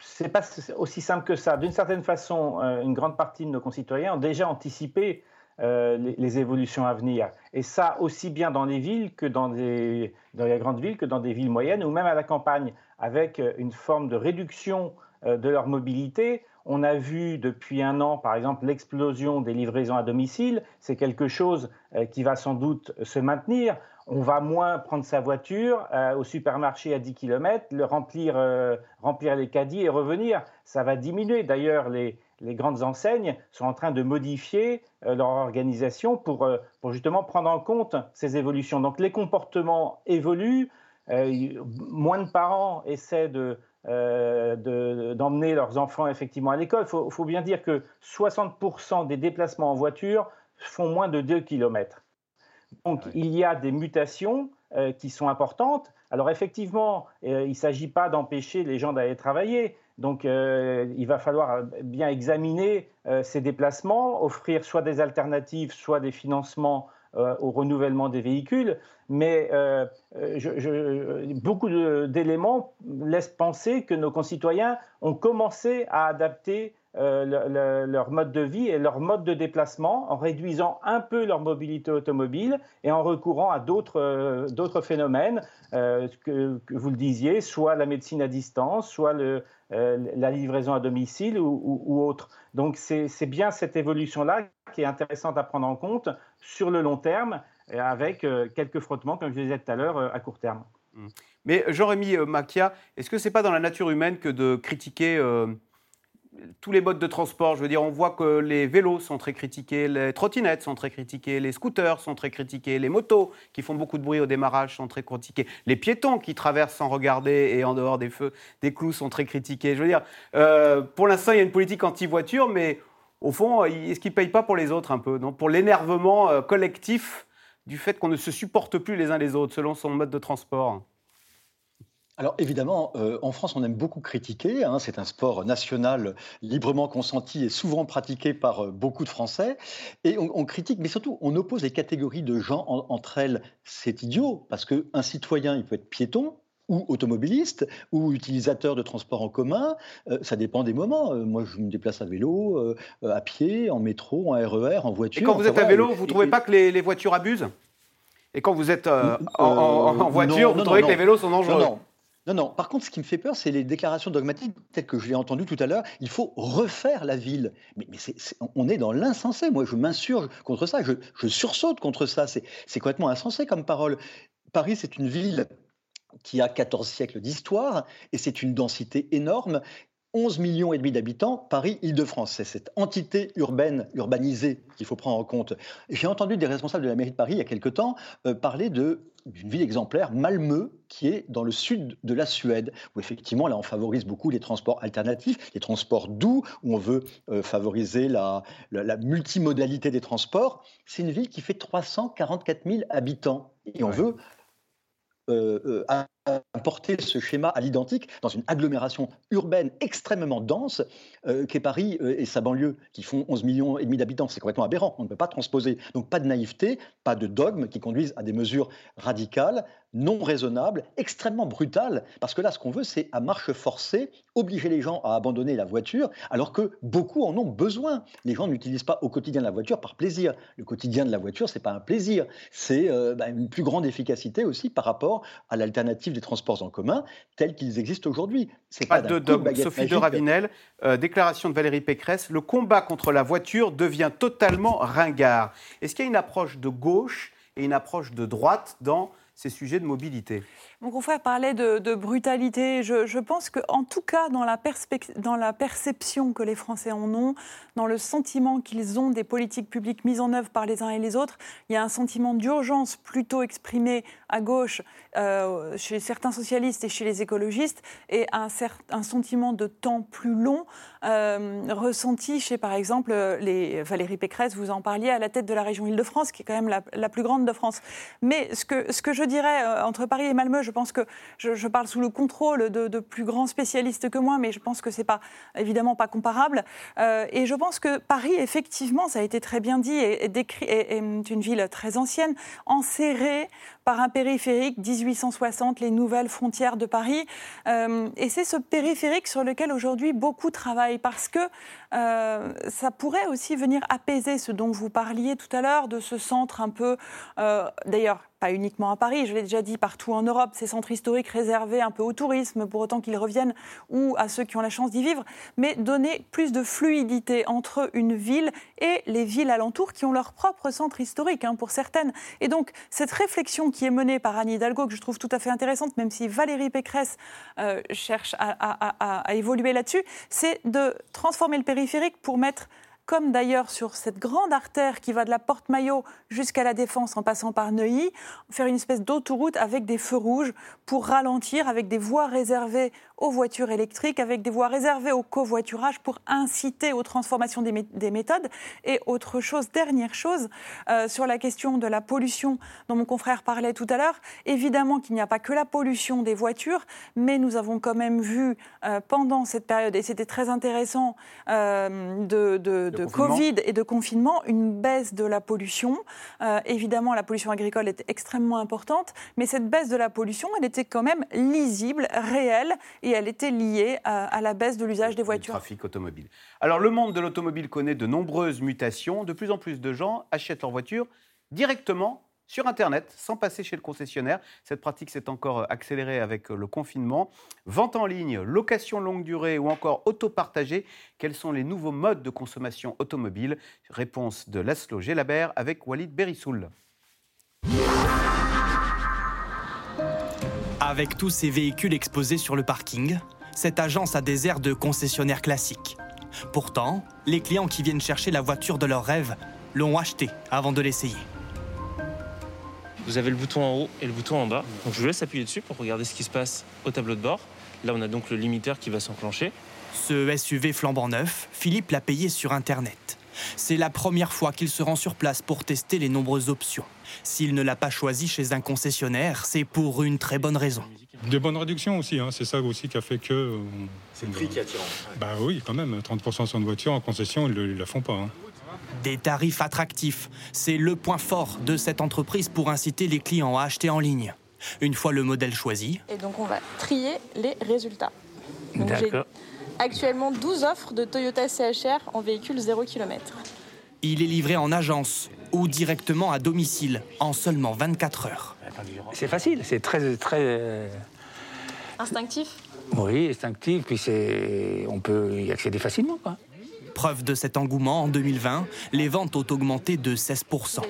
C'est pas aussi simple que ça. D'une certaine façon, euh, une grande partie de nos concitoyens ont déjà anticipé euh, les, évolutions à venir. Et ça, aussi bien dans les villes que dans, les grandes villes, que dans des villes moyennes ou même à la campagne, avec euh, une forme de réduction euh, de leur mobilité. On a vu depuis un an, par exemple, l'explosion des livraisons à domicile. C'est quelque chose euh, qui va sans doute se maintenir. On va moins prendre sa voiture euh, au supermarché à 10 km, le remplir, euh, remplir les caddies et revenir. Ça va diminuer. D'ailleurs, les, grandes enseignes sont en train de modifier euh, leur organisation pour, euh, justement prendre en compte ces évolutions. Donc les comportements évoluent. Euh, moins de parents essaient de, euh, de- d'emmener leurs enfants effectivement à l'école. Il faut, faut bien dire que 60% des déplacements en voiture font moins de 2 km. Donc il y a des mutations euh, qui sont importantes. Alors effectivement, euh, il ne s'agit pas d'empêcher les gens d'aller travailler. Donc il va falloir bien examiner ces déplacements, offrir soit des alternatives, soit des financements euh, au renouvellement des véhicules. Mais euh, euh, beaucoup d'éléments laissent penser que nos concitoyens ont commencé à adapter euh, le- le- leur mode de vie et leur mode de déplacement en réduisant un peu leur mobilité automobile et en recourant à d'autres euh, phénomènes euh, que, vous le disiez, soit la médecine à distance, soit euh, la livraison à domicile ou, autre. Donc c'est bien cette évolution-là qui est intéressante à prendre en compte sur le long terme avec quelques frottements, comme je disais tout à l'heure, à court terme. Mais Jean-Rémy Macchia, est-ce que c'est pas dans la nature humaine que de critiquer tous les modes de transport Je veux dire, on voit que les vélos sont très critiqués, les trottinettes sont très critiquées, les scooters sont très critiqués, les motos qui font beaucoup de bruit au démarrage sont très critiqués, les piétons qui traversent sans regarder et en dehors des feux, des clous sont très critiqués. Je veux dire, euh, pour l'instant, il y a une politique anti-voiture, mais au fond, est-ce qu'ils ne payent pas pour les autres un peu non? Pour l'énervement euh, collectif du fait qu'on ne se supporte plus les uns les autres selon son mode de transport Alors évidemment, euh, en France, on aime beaucoup critiquer. hein, c'est un sport national librement consenti et souvent pratiqué par euh, beaucoup de Français. Et on, on critique, mais surtout, on oppose les catégories de gens en- entre elles. C'est idiot, parce qu'un citoyen, il peut être piéton, ou automobiliste ou utilisateur de transport en commun. Euh, ça dépend des moments. Euh, moi, je me déplace à vélo, euh, à pied, en métro, en RER, en voiture. Et quand vous êtes à vélo, vous ne trouvez pas que les, voitures abusent? Et quand vous êtes en, voiture, vous trouvez que les vélos sont dangereux? Non, non. Par contre, ce qui me fait peur, c'est les déclarations dogmatiques, telles que je l'ai entendu tout à l'heure. Il faut refaire la ville. Mais, on est dans l'insensé. Moi, je m'insurge contre ça. Je, je, sursaute contre ça. C'est complètement insensé comme parole. Paris, c'est une ville qui a 14 siècles d'histoire, et c'est une densité énorme. 11 millions et demi d'habitants, Paris, Île-de-France. C'est cette entité urbaine, urbanisée qu'il faut prendre en compte. J'ai entendu des responsables de la mairie de Paris il y a quelque temps euh, parler de d'une ville exemplaire, Malmö, qui est dans le sud de la Suède, où effectivement, là, on favorise beaucoup les transports alternatifs, les transports doux, où on veut euh, favoriser la, la, multimodalité des transports. C'est une ville qui fait 344 000 habitants. Et on veut euh, importer ce schéma à l'identique dans une agglomération urbaine extrêmement dense euh, qu'est Paris et sa banlieue, qui font 11 millions et demi d'habitants. C'est complètement aberrant, on ne peut pas transposer. Donc pas de naïveté, pas de dogme qui conduisent à des mesures radicales, non raisonnable, extrêmement brutal, parce que là, ce qu'on veut, c'est à marche forcée obliger les gens à abandonner la voiture, alors que beaucoup en ont besoin. Les gens n'utilisent pas au quotidien la voiture par plaisir. Le quotidien de la voiture, c'est pas un plaisir, c'est euh, bah, une plus grande efficacité aussi par rapport à l'alternative des transports en commun tels qu'ils existent aujourd'hui. C'est pas, de dogme. Sophie de Ravinel, euh, déclaration de Valérie Pécresse le combat contre la voiture devient totalement ringard. Est-ce qu'il y a une approche de gauche et une approche de droite dans ces sujets de mobilité mon confrère parlait de, brutalité. Je, pense qu'en tout cas, dans la, dans la, perception que les Français en ont, dans le sentiment qu'ils ont des politiques publiques mises en œuvre par les uns et les autres, il y a un sentiment d'urgence plutôt exprimé à gauche euh, chez certains socialistes et chez les écologistes, et un, un sentiment de temps plus long euh, ressenti chez, par exemple, les Valérie Pécresse, vous en parliez, à la tête de la région Île-de-France, qui est quand même la, plus grande de France. Mais ce que, ce que je dirais euh, entre Paris et Malmö, je pense que je, parle sous le contrôle de, plus grands spécialistes que moi, mais je pense que c'est pas évidemment pas comparable. Euh, et je pense que Paris, effectivement, ça a été très bien dit, est, décrit, est, une ville très ancienne, enserrée par un périphérique 1860, les nouvelles frontières de Paris. Euh, et c'est ce périphérique sur lequel aujourd'hui beaucoup travaillent parce que euh, ça pourrait aussi venir apaiser ce dont vous parliez tout à l'heure, de ce centre un peu, d'ailleurs pas uniquement à Paris, je l'ai déjà dit, partout en Europe, ces centres historiques réservés un peu au tourisme, pour autant qu'ils reviennent, ou à ceux qui ont la chance d'y vivre, mais donner plus de fluidité entre une ville et les villes alentours qui ont leur propre centre historique, hein, pour certaines. Et donc, cette réflexion qui est menée par Anne Hidalgo, que je trouve tout à fait intéressante, même si Valérie Pécresse euh, cherche à évoluer là-dessus, c'est de transformer le pour mettre comme d'ailleurs sur cette grande artère qui va de la Porte Maillot jusqu'à la Défense en passant par Neuilly, faire une espèce d'autoroute avec des feux rouges pour ralentir, avec des voies réservées aux voitures électriques, avec des voies réservées au covoiturage pour inciter aux transformations des, méthodes. Et autre chose, dernière chose, euh, sur la question de la pollution dont mon confrère parlait tout à l'heure, évidemment qu'il n'y a pas que la pollution des voitures, mais nous avons quand même vu euh, pendant cette période, et c'était très intéressant, euh, de de Covid et de confinement, une baisse de la pollution. Évidemment, la pollution agricole est extrêmement importante, mais cette baisse de la pollution, elle était quand même lisible, réelle, et elle était liée à, la baisse de l'usage des voitures. Le trafic automobile. Alors, le monde de l'automobile connaît de nombreuses mutations. De plus en plus de gens achètent leur voiture directement sur Internet, sans passer chez le concessionnaire. Cette pratique s'est encore accélérée avec le confinement. Vente en ligne, location longue durée ou encore autopartagé. Quels sont les nouveaux modes de consommation automobile? Réponse de Laszlo Gelabert avec Walid Berissoul. Avec tous ces véhicules exposés sur le parking, cette agence a des airs de concessionnaire classique. Pourtant, les clients qui viennent chercher la voiture de leur rêve l'ont achetée avant de l'essayer. Vous avez le bouton en haut et le bouton en bas. Donc je vous laisse appuyer dessus pour regarder ce qui se passe au tableau de bord. Là, on a donc le limiteur qui va s'enclencher. Ce SUV flambant neuf, Philippe l'a payé sur Internet. C'est la première fois qu'il se rend sur place pour tester les nombreuses options. S'il ne l'a pas choisi chez un concessionnaire, c'est pour une très bonne raison. De bonnes réductions aussi, hein. c'est ça aussi qui a fait que. Euh, c'est le prix qui attire. Bah oui, quand même. 30% sur une voiture en concession, ils ne la font pas. Hein. Des tarifs attractifs, c'est le point fort de cette entreprise pour inciter les clients à acheter en ligne. Une fois le modèle choisi, Et donc on va trier les résultats. D'accord. Actuellement 12 offres de Toyota CHR en véhicule 0 km. il est livré en agence ou directement à domicile en seulement 24 heures. C'est facile, c'est très, très, euh, Instinctif? oui, instinctif, puis c'est, on peut y accéder facilement. Quoi. Preuve de cet engouement, en 2020, les ventes ont augmenté de 16%.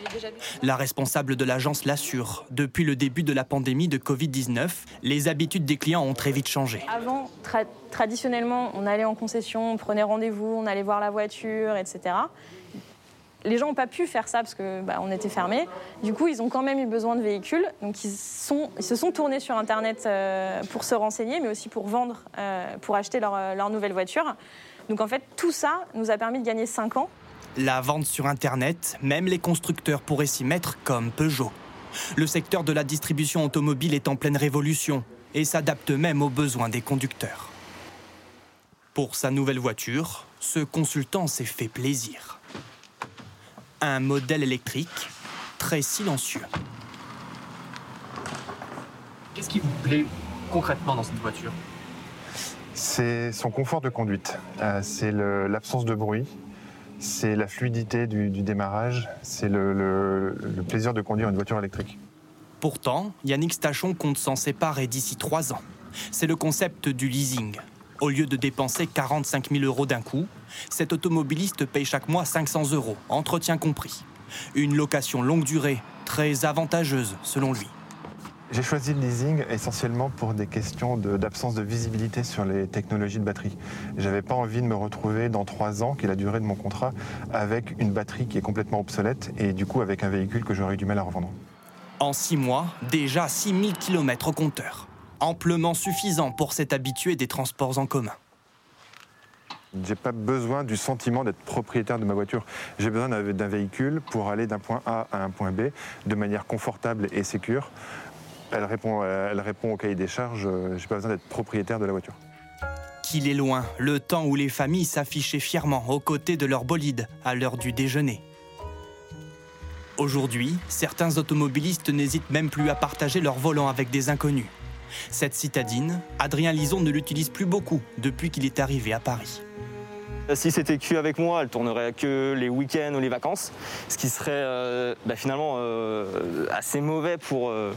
La responsable de l'agence l'assure. Depuis le début de la pandémie de Covid-19, les habitudes des clients ont très vite changé. Avant, tra- traditionnellement, on allait en concession, on prenait rendez-vous, on allait voir la voiture, etc. Les gens n'ont pas pu faire ça parce que bah, on était fermés. Du coup, ils ont quand même eu besoin de véhicules. Donc, ils, se sont tournés sur Internet euh, pour se renseigner, mais aussi pour vendre, euh, pour acheter leur, euh, leur nouvelle voiture. Donc, en fait, tout ça nous a permis de gagner 5 ans. La vente sur Internet, même les constructeurs pourraient s'y mettre comme Peugeot. Le secteur de la distribution automobile est en pleine révolution et s'adapte même aux besoins des conducteurs. Pour sa nouvelle voiture, ce consultant s'est fait plaisir. Un modèle électrique très silencieux. Qu'est-ce qui vous plaît concrètement dans cette voiture? C'est son confort de conduite, Euh, c'est l'absence de bruit, c'est la fluidité du, démarrage, c'est le, le- le plaisir de conduire une voiture électrique. Pourtant, Yannick Stachon compte s'en séparer d'ici trois ans. C'est le concept du leasing. Au lieu de dépenser 45 000 euros d'un coup, cet automobiliste paye chaque mois 500 euros, entretien compris. Une location longue durée, très avantageuse selon lui. J'ai choisi le leasing essentiellement pour des questions d'absence de, visibilité sur les technologies de batterie. J'avais pas envie de me retrouver dans trois ans, qui est la durée de mon contrat, avec une batterie qui est complètement obsolète et du coup avec un véhicule que j'aurais eu du mal à revendre. En six mois, déjà 6000 km au compteur. Amplement suffisant pour s'être habitué des transports en commun. J'ai pas besoin du sentiment d'être propriétaire de ma voiture. J'ai besoin d'un véhicule pour aller d'un point A à un point B de manière confortable et sécure. Elle répond, euh, elle répond au cahier des charges. euh, J'ai pas besoin d'être propriétaire de la voiture. Qu'il est loin, le temps où les familles s'affichaient fièrement aux côtés de leur bolide à l'heure du déjeuner. Aujourd'hui, certains automobilistes n'hésitent même plus à partager leur volant avec des inconnus. Cette citadine, Adrien Lison ne l'utilise plus beaucoup depuis qu'il est arrivé à Paris. Si c'était que avec moi, elle tournerait que les week-ends ou les vacances, ce qui serait euh, bah, finalement euh, assez mauvais pour, euh,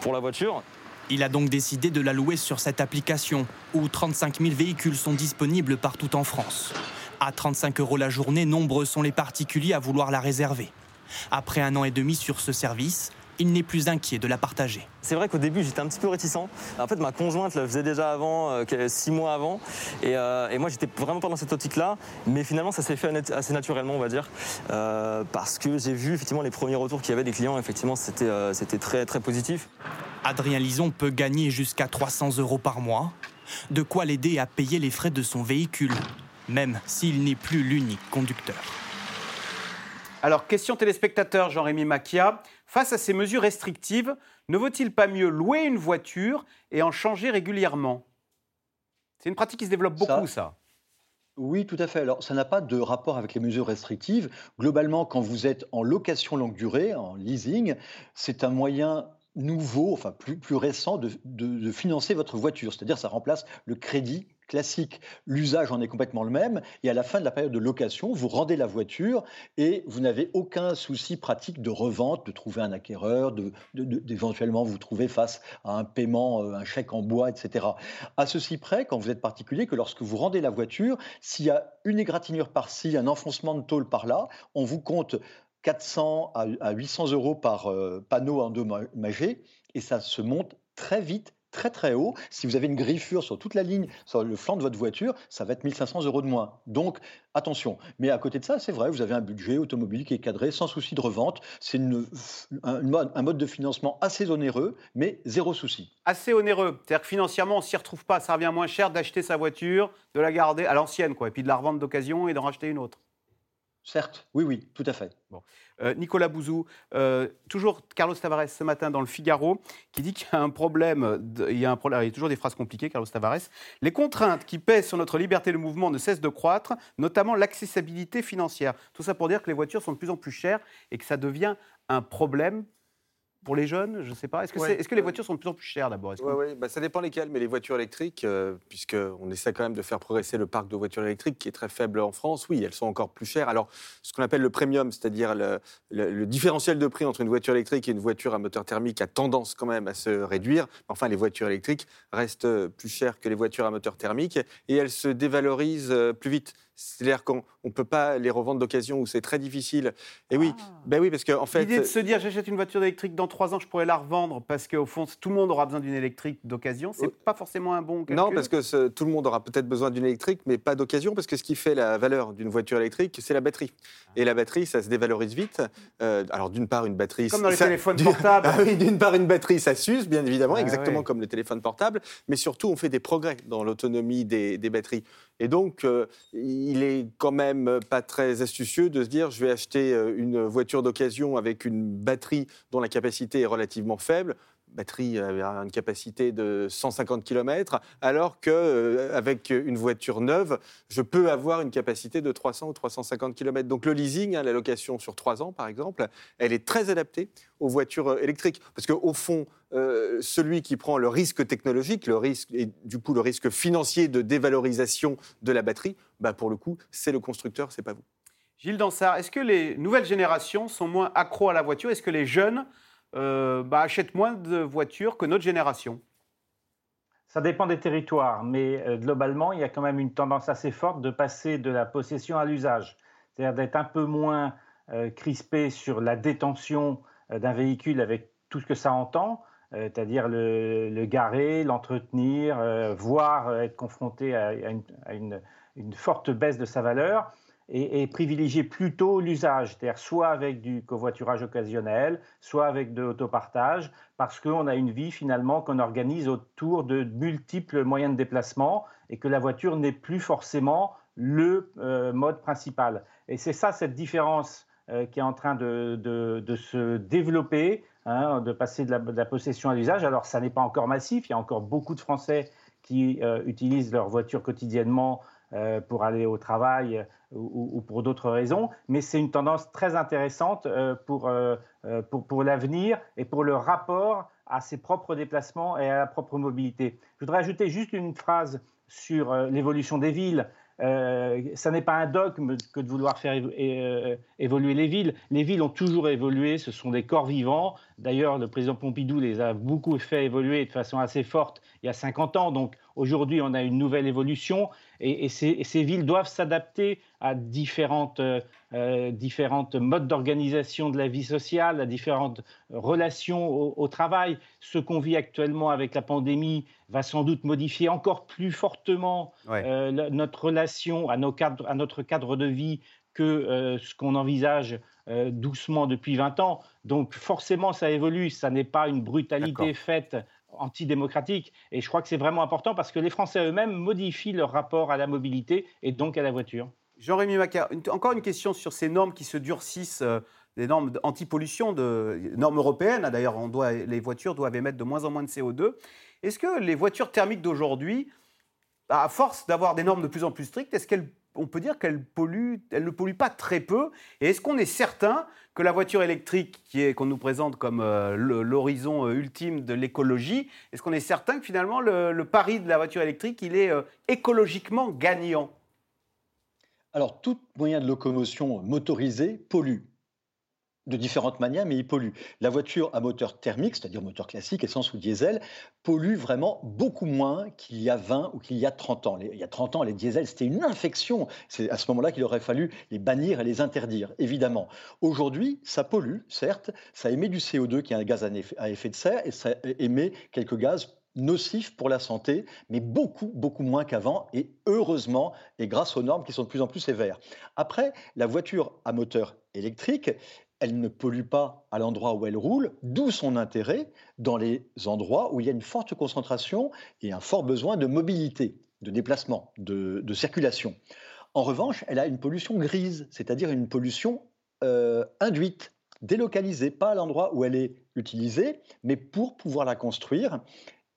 pour la voiture. Il a donc décidé de la louer sur cette application où 35 000 véhicules sont disponibles partout en France. À 35 euros la journée, nombreux sont les particuliers à vouloir la réserver. Après un an et demi sur ce service, il n'est plus inquiet de la partager. C'est vrai qu'au début, j'étais un petit peu réticent. En fait, ma conjointe le faisait déjà avant, euh, que- six mois avant. Et, euh, et moi, j'étais vraiment pas dans cette optique-là. Mais finalement, ça s'est fait assez naturellement, on va dire. Euh, parce que j'ai vu effectivement les premiers retours qu'il y avait des clients. Effectivement, c'était euh, c'était très, très positif. Adrien Lison peut gagner jusqu'à 300 euros par mois, de quoi l'aider à payer les frais de son véhicule, même s'il n'est plus l'unique conducteur. Alors, question téléspectateur Jean-Rémy Macchia. Face à ces mesures restrictives, ne vaut-il pas mieux louer une voiture et en changer régulièrement? C'est une pratique qui se développe beaucoup, ça. Oui, tout à fait. Alors, ça n'a pas de rapport avec les mesures restrictives. Globalement, quand vous êtes en location longue durée, en leasing, c'est un moyen nouveau, enfin plus, plus récent, de, de- de financer votre voiture. C'est-à-dire, ça remplace le crédit classique. L'usage en est complètement le même. Et à la fin de la période de location, vous rendez la voiture et vous n'avez aucun souci pratique de revente, de trouver un acquéreur, d'éventuellement vous trouver face à un paiement, euh, un chèque en bois, etc. À ceci près, quand vous êtes particulier, que lorsque vous rendez la voiture, s'il y a une égratignure par-ci, un enfoncement de tôle par-là, on vous compte 400 à, à 800 euros par euh, panneau endommagé et ça se monte très vite, très très haut. Si vous avez une griffure sur toute la ligne, sur le flanc de votre voiture, ça va être 1500 euros de moins. Donc attention. Mais à côté de ça, c'est vrai, vous avez un budget automobile qui est cadré sans souci de revente. C'est une- un, mode, de financement assez onéreux, mais zéro souci. Assez onéreux. C'est-à-dire que financièrement, on s'y retrouve pas. Ça revient moins cher d'acheter sa voiture, de la garder à l'ancienne, quoi, et puis de la revendre d'occasion et d'en racheter une autre. Certes, oui, oui, tout à fait. Bon. Euh, Nicolas Bouzou, euh, toujours Carlos Tavares ce matin dans le Figaro, qui dit qu'il y a un problème, il, y a un problème il y a toujours des phrases compliquées, Carlos Tavares. Les contraintes qui pèsent sur notre liberté de mouvement ne cessent de croître, notamment l'accessibilité financière. Tout ça pour dire que les voitures sont de plus en plus chères et que ça devient un problème pour les jeunes Je ne sais pas. Est-ce que, Ouais. les voitures sont de plus en plus chères d'abord? Oui, ouais, bah, ça dépend lesquelles, mais les voitures électriques, euh, puisqu'on essaie quand même de faire progresser le parc de voitures électriques qui est très faible en France, oui, elles sont encore plus chères. Alors, ce qu'on appelle le premium, c'est-à-dire le, le- le différentiel de prix entre une voiture électrique et une voiture à moteur thermique a tendance quand même à se réduire. Enfin, les voitures électriques restent plus chères que les voitures à moteur thermique et elles se dévalorisent euh, plus vite. C'est-à-dire qu'on ne peut pas les revendre d'occasion ou c'est très difficile. Et oui, ben oui, parce qu'en en fait... L'idée de se dire j'achète une voiture électrique dans trois ans, je pourrais la revendre parce qu'au fond tout le monde aura besoin d'une électrique d'occasion. C'est pas forcément un bon calcul. Non, parce que ce- tout le monde aura peut-être besoin d'une électrique, mais pas d'occasion, parce que ce qui fait la valeur d'une voiture électrique, c'est la batterie. Et la batterie, ça se dévalorise vite. Euh, alors, d'une part, une batterie... Comme dans les ça- téléphones d'une- portables. [LAUGHS] Ah oui, d'une part, une batterie, ça s'use, bien évidemment, Ah exactement ouais. comme le téléphone portable, mais surtout, on fait des progrès dans l'autonomie des, des batteries. Et donc, euh, il est quand même pas très astucieux de se dire, je vais acheter euh, une voiture d'occasion avec une batterie dont la capacité est relativement faible, batterie avait une capacité de 150 km, alors qu'avec une voiture neuve, je peux avoir une capacité de 300 ou 350 km. Donc le leasing, hein, la location sur 3 ans par exemple, elle est très adaptée aux voitures euh, électriques. Parce qu'au fond, euh, celui qui prend le risque technologique, le risque, et du coup le risque financier de dévalorisation de la batterie, bah, pour le coup, c'est le constructeur, c'est pas vous. Gilles Dansard, est-ce que les nouvelles générations sont moins accros à la voiture? Est-ce que les jeunes euh, bah, achètent moins de voitures que notre génération Ça dépend des territoires, mais euh, globalement, il y a quand même une tendance assez forte de passer de la possession à l'usage. C'est-à-dire d'être un peu moins euh, crispé sur la détention euh, d'un véhicule avec tout ce que ça entend, c'est-à-dire le, garer, l'entretenir, voire être confronté à, une forte baisse de sa valeur, et, privilégier plutôt l'usage, c'est-à-dire soit avec du covoiturage occasionnel, soit avec de l'autopartage, parce qu'on a une vie finalement qu'on organise autour de multiples moyens de déplacement et que la voiture n'est plus forcément le euh, mode principal. Et c'est ça cette différence euh, qui est en train de, se développer, hein, de passer de la, de la possession à l'usage. Alors ça n'est pas encore massif, il y a encore beaucoup de Français qui euh, utilisent leur voiture quotidiennement euh, pour aller au travail euh, ou, ou pour d'autres raisons, mais c'est une tendance très intéressante euh, pour, pour, l'avenir et pour le rapport à ses propres déplacements et à la propre mobilité. Je voudrais ajouter juste une phrase sur l'évolution des villes. Ça n'est pas un dogme que de vouloir faire évoluer les villes. Les villes ont toujours évolué, ce sont des corps vivants. D'ailleurs, le président Pompidou les a beaucoup fait évoluer de façon assez forte il y a 50 ans. Donc aujourd'hui, on a une nouvelle évolution et, et ces, et ces villes doivent s'adapter à différentes, euh, euh, différentes modes d'organisation de la vie sociale, à différentes relations au, au travail. Ce qu'on vit actuellement avec la pandémie va sans doute modifier encore plus fortement Ouais. euh, notre relation à, nos cadres, à notre cadre de vie que euh, ce qu'on envisage doucement depuis 20 ans. Donc forcément, ça évolue. Ça n'est pas une brutalité faite antidémocratique. Et je crois que c'est vraiment important parce que les Français eux-mêmes modifient leur rapport à la mobilité et donc à la voiture. Jean-Rémy une- encore une question sur ces normes qui se durcissent, euh, des normes anti-pollution, normes européennes. hein, D'ailleurs, les voitures doivent émettre de moins en moins de CO2. Est-ce que les voitures thermiques d'aujourd'hui, à force d'avoir des normes de plus en plus strictes, est-ce qu'elles on peut dire qu'elles polluent, elles ne polluent pas très peu. Et est-ce qu'on est certain que la voiture électrique, qui qu'on nous présente comme euh, l'horizon euh, ultime de l'écologie, est-ce qu'on est certain que finalement le, le pari de la voiture électrique, il est euh, écologiquement gagnant? Alors, tout moyen de locomotion motorisé pollue de différentes manières, mais il pollue. La voiture à moteur thermique, c'est-à-dire moteur classique, essence ou diesel, pollue vraiment beaucoup moins qu'il y a 20 ou qu'il y a 30 ans. Il y a 30 ans, les diesels, c'était une infection. C'est à ce moment-là qu'il aurait fallu les bannir et les interdire, évidemment. Aujourd'hui, ça pollue, certes, ça émet du CO2, qui est un gaz à effet de serre, et ça émet quelques gaz nocifs pour la santé, mais beaucoup, beaucoup moins qu'avant, et heureusement, et grâce aux normes qui sont de plus en plus sévères. Après, la voiture à moteur électrique, elle ne pollue pas à l'endroit où elle roule, d'où son intérêt dans les endroits où il y a une forte concentration et un fort besoin de mobilité, de déplacement, de, circulation. En revanche, elle a une pollution grise, c'est-à-dire une pollution euh, induite, délocalisée, pas à l'endroit où elle est utilisée, mais pour pouvoir la construire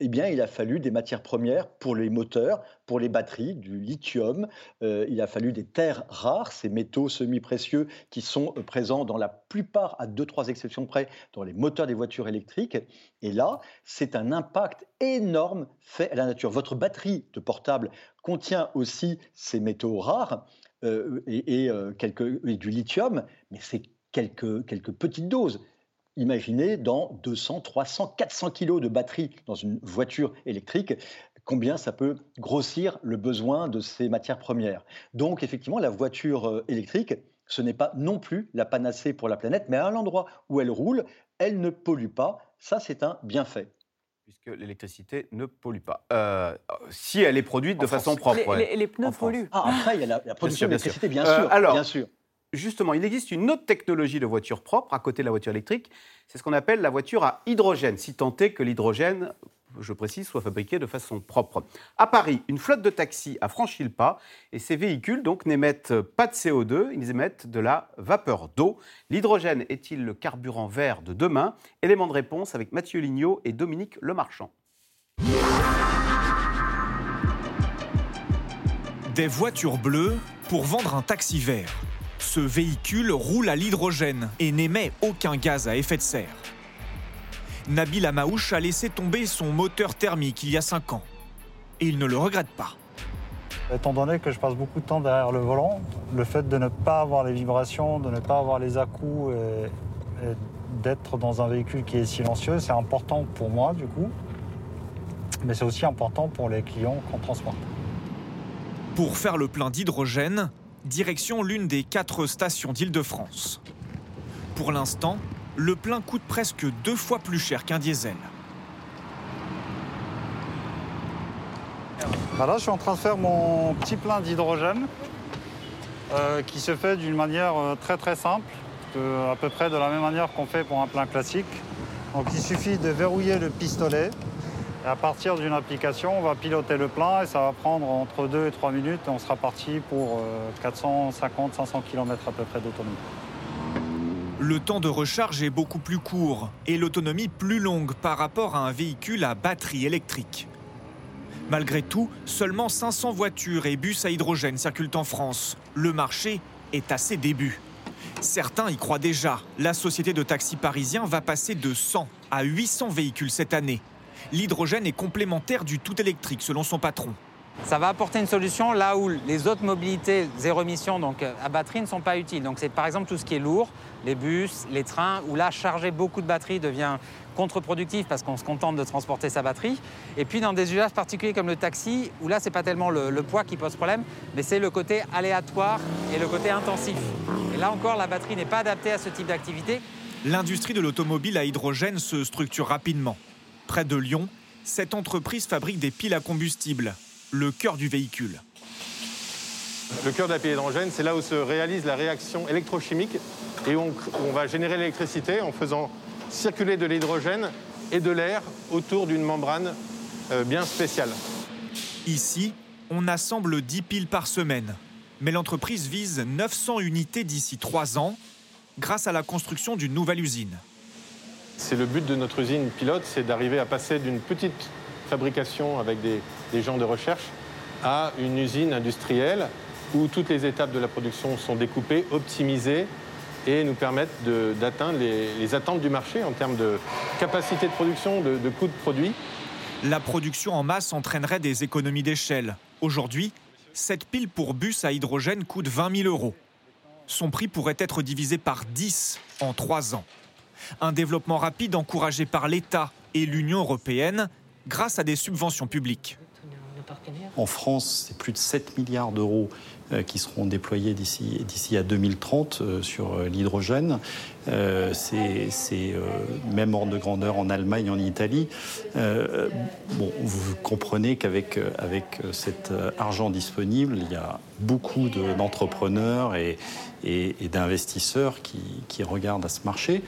eh bien, il a fallu des matières premières pour les moteurs, pour les batteries, du lithium. Euh, il a fallu des terres rares, ces métaux semi-précieux qui sont euh, présents dans la plupart, à deux, trois exceptions près, dans les moteurs des voitures électriques. Et là, c'est un impact énorme fait à la nature. Votre batterie de portable contient aussi ces métaux rares euh, et, quelques, du lithium, mais c'est quelques, quelques petites doses. Imaginez dans 200, 300, 400 kilos de batterie dans une voiture électrique, combien ça peut grossir le besoin de ces matières premières. Donc effectivement, la voiture euh, électrique, ce n'est pas non plus la panacée pour la planète, mais à l'endroit où elle roule, elle ne pollue pas. Ça, c'est un bienfait puisque l'électricité ne pollue pas. Euh, si elle est produite de façon propre. Les, pneus polluent. Ah, après, il y a la, production d'électricité, bien, bien, sûr. Euh, bien sûr justement, il existe une autre technologie de voiture propre à côté de la voiture électrique. C'est ce qu'on appelle la voiture à hydrogène, si tant est que l'hydrogène, je précise, soit fabriqué de façon propre. À Paris, une flotte de taxis a franchi le pas et ces véhicules donc n'émettent pas de CO2, ils émettent de la vapeur d'eau. L'hydrogène est-il le carburant vert de demain? Élément de réponse avec Mathieu Lignot et Dominique Lemarchand. Des voitures bleues pour vendre un taxi vert. Ce véhicule roule à l'hydrogène et n'émet aucun gaz à effet de serre. Nabil Amaouche a laissé tomber son moteur thermique il y a 5 ans. Et il ne le regrette pas. Étant donné que je passe beaucoup de temps derrière le volant, le fait de ne pas avoir les vibrations, de ne pas avoir les à-coups et, et d'être dans un véhicule qui est silencieux, c'est important pour moi du coup. Mais c'est aussi important pour les clients qu'on transporte. Pour faire le plein d'hydrogène, direction l'une des quatre stations d'Île-de-France. Pour l'instant, le plein coûte presque deux fois plus cher qu'un diesel. Bah là, je suis en train de faire mon petit plein d'hydrogène euh, qui se fait d'une manière euh, très très simple, à peu près de la même manière qu'on fait pour un plein classique. Donc il suffit de verrouiller le pistolet à partir d'une application, on va piloter le plein et ça va prendre entre 2 et 3 minutes. On sera parti pour 450-500 km à peu près d'autonomie. Le temps de recharge est beaucoup plus court et l'autonomie plus longue par rapport à un véhicule à batterie électrique. Malgré tout, seulement 500 voitures et bus à hydrogène circulent en France. Le marché est à ses débuts. Certains y croient déjà. La société de taxis parisien va passer de 100 à 800 véhicules cette année l'hydrogène est complémentaire du tout électrique selon son patron. Ça va apporter une solution là où les autres mobilités zéro émission, donc euh, à batterie, ne sont pas utiles. Donc c'est par exemple tout ce qui est lourd, les bus, les trains, où là charger beaucoup de batterie devient contre-productif parce qu'on se contente de transporter sa batterie. Et puis dans des usages particuliers comme le taxi, où là c'est pas tellement le, le, poids qui pose problème, mais c'est le côté aléatoire et le côté intensif. Et là encore, la batterie n'est pas adaptée à ce type d'activité. L'industrie de l'automobile à hydrogène se structure rapidement. Près de Lyon, cette entreprise fabrique des piles à combustible, le cœur du véhicule. Le cœur de la pile hydrogène, c'est là où se réalise la réaction électrochimique et on, on va générer l'électricité en faisant circuler de l'hydrogène et de l'air autour d'une membrane euh, bien spéciale. Ici, on assemble 10 piles par semaine, mais l'entreprise vise 900 unités d'ici 3 ans grâce à la construction d'une nouvelle usine. C'est le but de notre usine pilote, c'est d'arriver à passer d'une petite fabrication avec des, gens de recherche à une usine industrielle où toutes les étapes de la production sont découpées, optimisées et nous permettent d'atteindre les, attentes du marché en termes de capacité de production, de, de coût de produit. La production en masse entraînerait des économies d'échelle. Aujourd'hui, cette pile pour bus à hydrogène coûte 20 000 euros. Son prix pourrait être divisé par 10 en 3 ans. Un développement rapide encouragé par l'État et l'Union européenne grâce à des subventions publiques. En France, c'est plus de 7 milliards d'euros euh, qui seront déployés d'ici à 2030 euh, sur euh, l'hydrogène. c'est même ordre de grandeur en Allemagne, en Italie. vous comprenez qu'avec avec cet argent disponible, il y a beaucoup d'entrepreneurs et, d'investisseurs qui regardent à ce marché.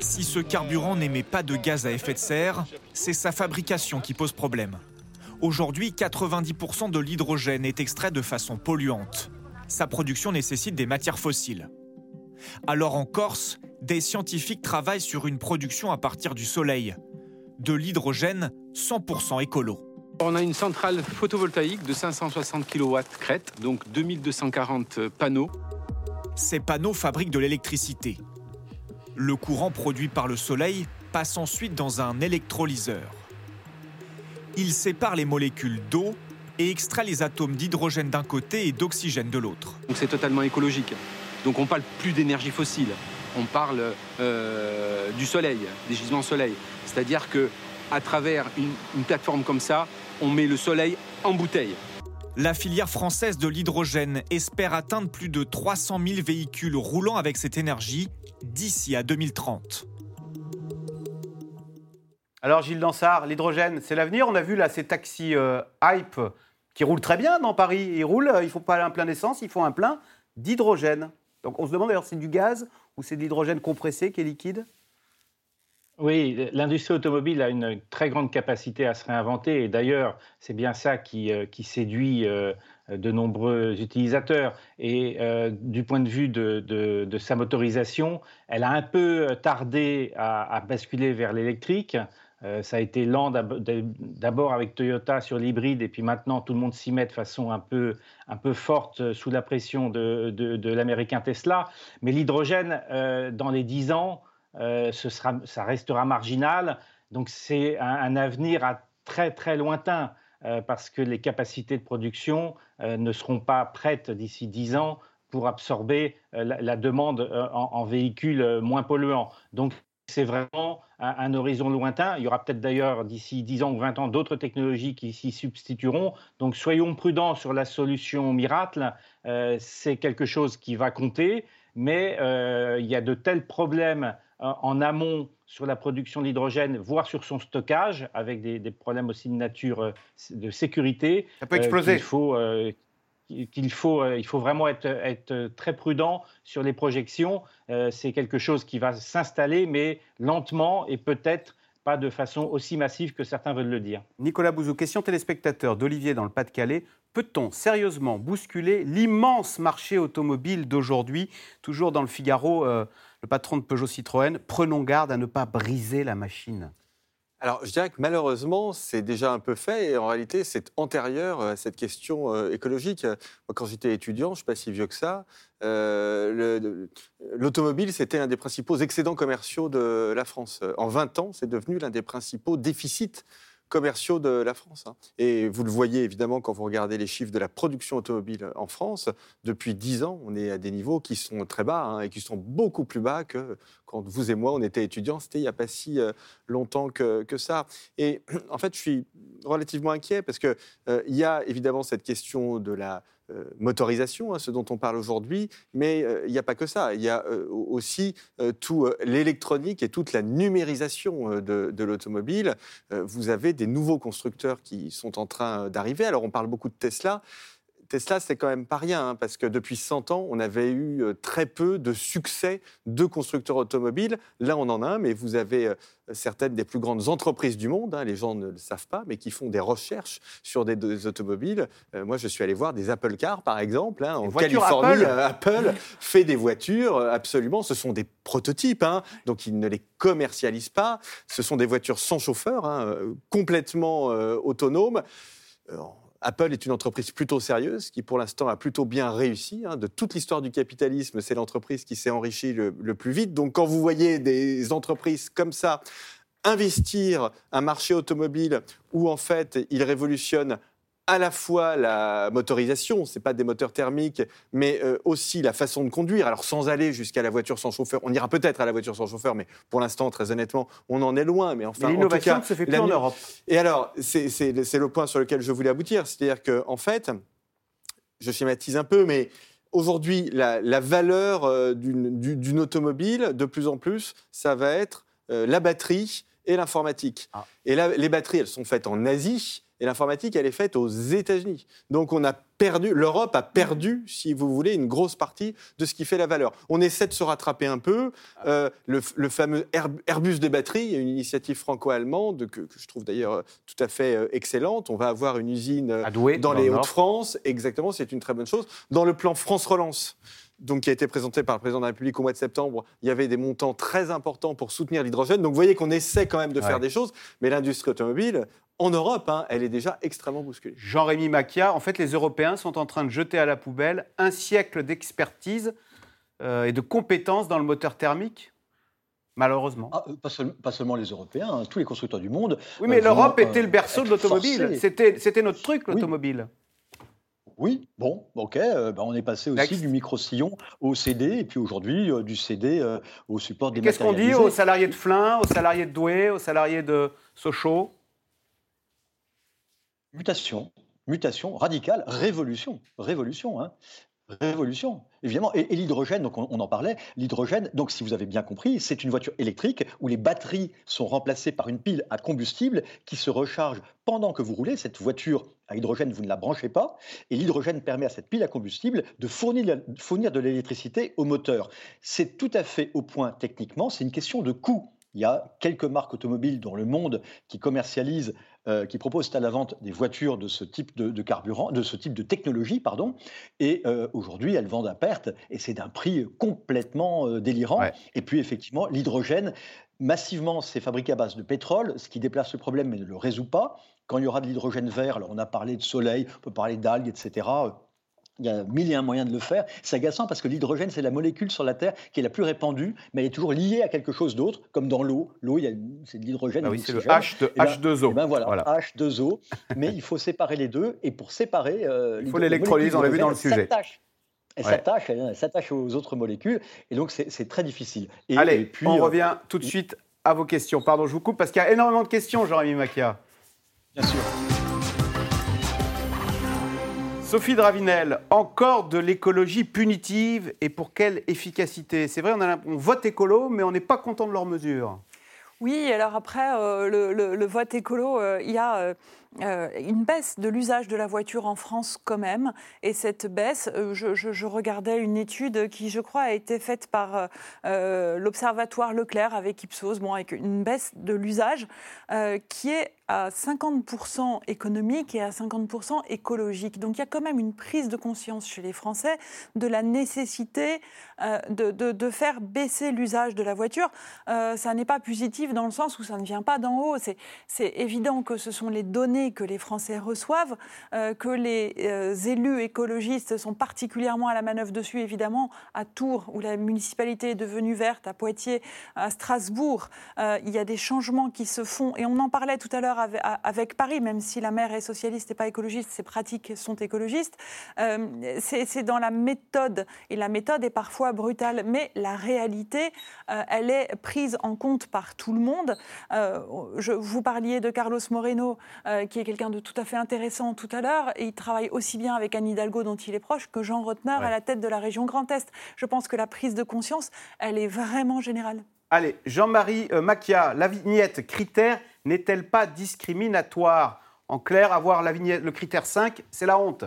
Si ce carburant n'émet pas de gaz à effet de serre, c'est sa fabrication qui pose problème. Aujourd'hui, 90% de l'hydrogène est extrait de façon polluante. Sa production nécessite des matières fossiles. Alors en Corse, des scientifiques travaillent sur une production à partir du soleil. De l'hydrogène 100% écolo. On a une centrale photovoltaïque de 560 kW crête, donc 2240 panneaux. Ces panneaux fabriquent de l'électricité. Le courant produit par le soleil passe ensuite dans un électrolyseur. Il sépare les molécules d'eau et extrait les atomes d'hydrogène d'un côté et d'oxygène de l'autre. Donc c'est totalement écologique. Donc on parle plus d'énergie fossile, on parle euh, du soleil, des gisements soleil. C'est-à-dire que à travers une, une plateforme comme ça, on met le soleil en bouteille. La filière française de l'hydrogène espère atteindre plus de 300 000 véhicules roulant avec cette énergie d'ici à 2030. Alors Gilles Dansard, l'hydrogène, c'est l'avenir. On a vu là ces taxis euh, hype qui roulent très bien dans Paris. Ils roulent, euh, il ne faut pas un plein d'essence, ils font un plein d'hydrogène. Donc on se demande d'ailleurs c'est du gaz ou c'est de l'hydrogène compressé qui est liquide? Oui, l'industrie automobile a une très grande capacité à se réinventer et d'ailleurs, c'est bien ça qui, euh, séduit euh, de nombreux utilisateurs. Et euh, du point de vue de, sa motorisation, elle a un peu tardé à, basculer vers l'électrique. ça a été lent d'abord avec Toyota sur l'hybride et puis maintenant tout le monde s'y met de façon un peu, forte sous la pression de, de l'américain Tesla. Mais l'hydrogène, dans les 10 ans, euh, ce sera, ça restera marginal. Donc c'est un, avenir à très très lointain euh, parce que les capacités de production euh, ne seront pas prêtes d'ici 10 ans pour absorber la, demande en, véhicules moins polluants. Donc c'est vraiment un, un, horizon lointain. Il y aura peut-être d'ailleurs d'ici 10 ans ou 20 ans d'autres technologies qui s'y substitueront. Donc soyons prudents sur la solution miracle. C'est quelque chose qui va compter, mais il y a de tels problèmes en amont sur la production d'hydrogène, voire sur son stockage, avec des, des, problèmes aussi de nature euh, de sécurité. Ça peut exploser. Euh, il faut, euh, qu'il faut, il faut vraiment être, être, très prudent sur les projections. C'est quelque chose qui va s'installer, mais lentement et peut-être de façon aussi massive que certains veulent le dire. Nicolas Bouzou, question téléspectateur d'Olivier dans le Pas-de-Calais. Peut-on sérieusement bousculer l'immense marché automobile d'aujourd'hui? Toujours dans le Figaro, euh, le patron de Peugeot Citroën, prenons garde à ne pas briser la machine. Alors, je dirais que malheureusement, c'est déjà un peu fait et en réalité, c'est antérieur à cette question euh, écologique. Quand j'étais étudiant, je ne suis pas si vieux que ça, euh, l'automobile, c'était l'un des principaux excédents commerciaux de la France. En 20 ans, c'est devenu l'un des principaux déficits commerciaux de la France. Hein. Et vous le voyez évidemment quand vous regardez les chiffres de la production automobile en France. Depuis 10 ans, on est à des niveaux qui sont très bas hein, et qui sont beaucoup plus bas que quand vous et moi, on était étudiants. C'était il n'y a pas si euh, longtemps que, que, ça. Et en fait, je suis relativement inquiet parce qu'il euh, y a évidemment cette question de la euh, motorisation, hein, ce dont on parle aujourd'hui, mais euh, il n'y a pas que ça. Il y a euh, aussi tout l'électronique et toute la numérisation de, de l'automobile. vous avez des nouveaux constructeurs qui sont en train d'arriver. Alors on parle beaucoup de Tesla. Tesla, c'est quand même pas rien, hein, parce que depuis 100 ans, on avait eu euh, très peu de succès de constructeurs automobiles. Là, on en a un, mais vous avez euh, certaines des plus grandes entreprises du monde, hein, les gens ne le savent pas, mais qui font des recherches sur des, des automobiles. Euh, moi, je suis allé voir des Apple Cars, par exemple, hein, en Californie. Apple. Apple fait des voitures, absolument. Ce sont des prototypes, hein, donc ils ne les commercialisent pas. Ce sont des voitures sans chauffeur, complètement autonomes. Apple est une entreprise plutôt sérieuse qui, pour l'instant, a plutôt bien réussi. Hein. De toute l'histoire du capitalisme, c'est l'entreprise qui s'est enrichie le, le, plus vite. Donc, quand vous voyez des entreprises comme ça investir un marché automobile où, en fait, ils révolutionnent à la fois la motorisation, c'est pas des moteurs thermiques, mais euh, aussi la façon de conduire. Alors sans aller jusqu'à la voiture sans chauffeur, on ira peut-être à la voiture sans chauffeur, mais pour l'instant, très honnêtement, on en est loin. Mais enfin, l'innovation ne se fait plus en Europe. Et alors, c'est le point sur lequel je voulais aboutir, c'est-à-dire que en fait, je schématise un peu, mais aujourd'hui, la, la, valeur euh, d'une automobile, de plus en plus, ça va être euh, la batterie et l'informatique. Ah. Et là, les batteries, elles sont faites en Asie et l'informatique, elle est faite aux États-Unis. Donc on a perdu, l'Europe a perdu, si vous voulez, une grosse partie de ce qui fait la valeur. On essaie de se rattraper un peu. Euh, le, le, fameux Airbus des batteries, une initiative franco-allemande que, que, je trouve d'ailleurs tout à fait euh, excellente. On va avoir une usine euh, dans, dans les Hauts-de-France. Exactement, c'est une très bonne chose. Dans le plan France Relance, donc, qui a été présenté par le président de la République au mois de septembre, il y avait des montants très importants pour soutenir l'hydrogène. Donc, vous voyez qu'on essaie quand même de faire des choses, mais l'industrie automobile, en Europe, hein, elle est déjà extrêmement bousculée. Jean-Rémy Macchia, en fait, les Européens sont en train de jeter à la poubelle un siècle d'expertise euh, et de compétences dans le moteur thermique? Malheureusement. Ah, euh, pas, seul- pas seulement les Européens, hein, tous les constructeurs du monde. Oui, mais euh, l'Europe vont, était le berceau de l'automobile. C'était c'était notre truc, l'automobile. Oui, bon, ok, euh, ben, on est passé aussi du micro-sillon au CD, et puis aujourd'hui euh, du CD euh, au support des Qu'est-ce qu'on dit aux salariés de Flins, aux salariés de Douai, aux salariés de Sochaux? Mutation, mutation radicale, révolution, révolution, hein. Révolution, évidemment. Et, l'hydrogène, donc on, en parlait, l'hydrogène, donc si vous avez bien compris, c'est une voiture électrique où les batteries sont remplacées par une pile à combustible qui se recharge pendant que vous roulez. Cette voiture à hydrogène, vous ne la branchez pas. Et l'hydrogène permet à cette pile à combustible de fournir, fournir de l'électricité au moteur. C'est tout à fait au point techniquement, c'est une question de coût. Il y a quelques marques automobiles dans le monde qui commercialisent, euh, qui proposent à la vente des voitures de ce type de, de carburant, de ce type de technologie, pardon. Et euh, aujourd'hui, elles vendent à perte, et c'est d'un prix complètement euh, délirant. Et puis effectivement, l'hydrogène, massivement, c'est fabriqué à base de pétrole, ce qui déplace le problème mais ne le résout pas. Quand il y aura de l'hydrogène vert, alors on a parlé de soleil, on peut parler d'algues, etc. Il y a mille et un moyens de le faire. C'est agaçant parce que l'hydrogène, c'est la molécule sur la Terre qui est la plus répandue, mais elle est toujours liée à quelque chose d'autre, comme dans l'eau. L'eau, c'est de l'hydrogène. Ah oui, c'est le l'oxygène. H2 Eh ben- H2O. eh ben voilà, Voilà. H2O. mais il faut séparer les deux. Et pour séparer. euh, Il faut l'électrolyse, on l'a vu dans le sujet. s'attache. Elle Ouais. s'attache, elle, elle s'attache aux autres molécules, et donc c'est très difficile. Et, Allez, et puis, on euh, revient tout de suite à vos questions. Pardon, je vous coupe parce qu'il y a énormément de questions, Jean-Rémy Macchia. Bien sûr. Sophie Dravinel, encore de l'écologie punitive et pour quelle efficacité? C'est vrai, on, vote écolo, mais on n'est pas content de leurs mesures. Oui, alors après, euh, le vote écolo, euh, il y a euh, euh, une baisse de l'usage de la voiture en France quand même. Et cette baisse, euh, je, regardais une étude qui, je crois, a été faite par euh, l'Observatoire Leclerc avec Ipsos, bon, avec une baisse de l'usage qui est à 50% économique et à 50% écologique. Donc il y a quand même une prise de conscience chez les Français de la nécessité de, de- faire baisser l'usage de la voiture. Ça n'est pas positif dans le sens où ça ne vient pas d'en haut. C'est évident que ce sont les données que les Français reçoivent, euh, que les euh, élus écologistes sont particulièrement à la manœuvre dessus, évidemment, à Tours, où la municipalité est devenue verte, à Poitiers, à Strasbourg. Euh, il y a des changements qui se font, et on en parlait tout à l'heure avec, Paris, même si la maire est socialiste et pas écologiste, ses pratiques sont écologistes. C'est dans la méthode, et la méthode est parfois brutale, mais la réalité, elle est prise en compte par tout le monde. Je, vous parliez de Carlos Moreno, qui est quelqu'un de tout à fait intéressant tout à l'heure, et il travaille aussi bien avec Anne Hidalgo, dont il est proche, que Jean Rotner Ouais. à la tête de la région Grand Est. Je pense que la prise de conscience, elle est vraiment générale. Allez, Jean-Marie euh, Macchia, la vignette critère n'est-elle pas discriminatoire? En clair, avoir la vignette, le critère 5, c'est la honte.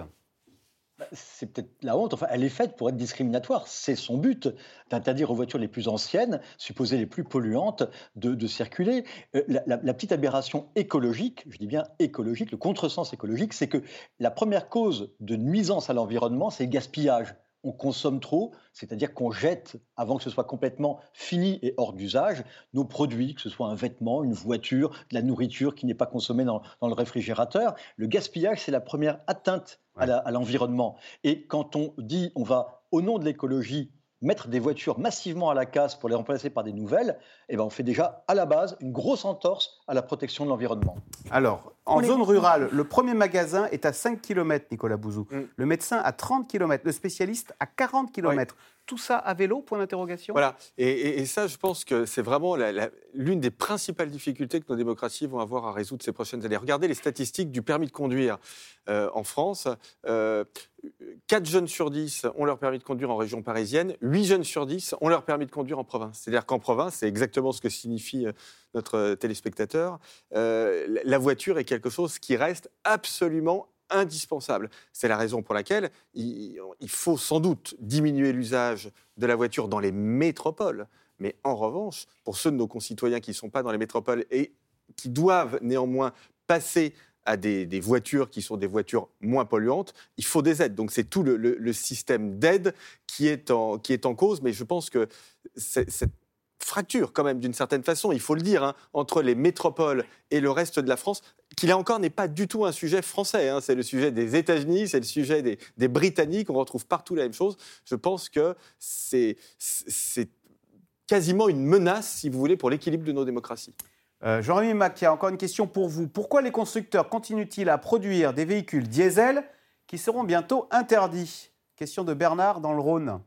Bah, C'est peut-être la honte, enfin elle est faite pour être discriminatoire, c'est son but d'interdire aux voitures les plus anciennes, supposées les plus polluantes, de, circuler. Euh, la, la- la petite aberration écologique, je dis bien écologique, le contresens écologique, c'est que la première cause de nuisance à l'environnement, c'est le gaspillage. On consomme trop, c'est-à-dire qu'on jette, avant que ce soit complètement fini et hors d'usage, nos produits, que ce soit un vêtement, une voiture, de la nourriture qui n'est pas consommée dans, dans le réfrigérateur. Le gaspillage, c'est la première atteinte à l'environnement. Et quand on dit on va, au nom de l'écologie, mettre des voitures massivement à la casse pour les remplacer par des nouvelles, eh ben on fait déjà à la base une grosse entorse à la protection de l'environnement. Alors, en zone rurale, le premier magasin est à 5 km, Nicolas Bouzou. Le médecin à 30 km, le spécialiste à 40 km. Tout ça à vélo, point d'interrogation Voilà. Et, ça, je pense que c'est vraiment l'une des principales difficultés que nos démocraties vont avoir à résoudre ces prochaines années. Regardez les statistiques du permis de conduire euh, en France. Euh, 4 jeunes sur 10 ont leur permis de conduire en région parisienne, 8 jeunes sur 10 ont leur permis de conduire en province. C'est-à-dire qu'en province, c'est exactement ce que signifie euh, notre euh, téléspectateur, la voiture est quelque chose qui reste absolument indispensable. C'est la raison pour laquelle il, faut sans doute diminuer l'usage de la voiture dans les métropoles. Mais en revanche, pour ceux de nos concitoyens qui ne sont pas dans les métropoles et qui doivent néanmoins passer à des, voitures qui sont des voitures moins polluantes, il faut des aides. Donc c'est tout le, système d'aide qui, est en- qui est en cause, mais je pense que cette fracture quand même d'une certaine façon, il faut le dire, hein, entre les métropoles et le reste de la France, qui là encore n'est pas du tout un sujet français. hein. C'est le sujet des États-Unis, c'est le sujet des, Britanniques, on retrouve partout la même chose. Je pense que c'est quasiment une menace, si vous voulez, pour l'équilibre de nos démocraties. Euh, Jean-Rémy Macchia, encore une question pour vous. Pourquoi les constructeurs continuent-ils à produire des véhicules diesel qui seront bientôt interdits? Question de Bernard dans le Rhône.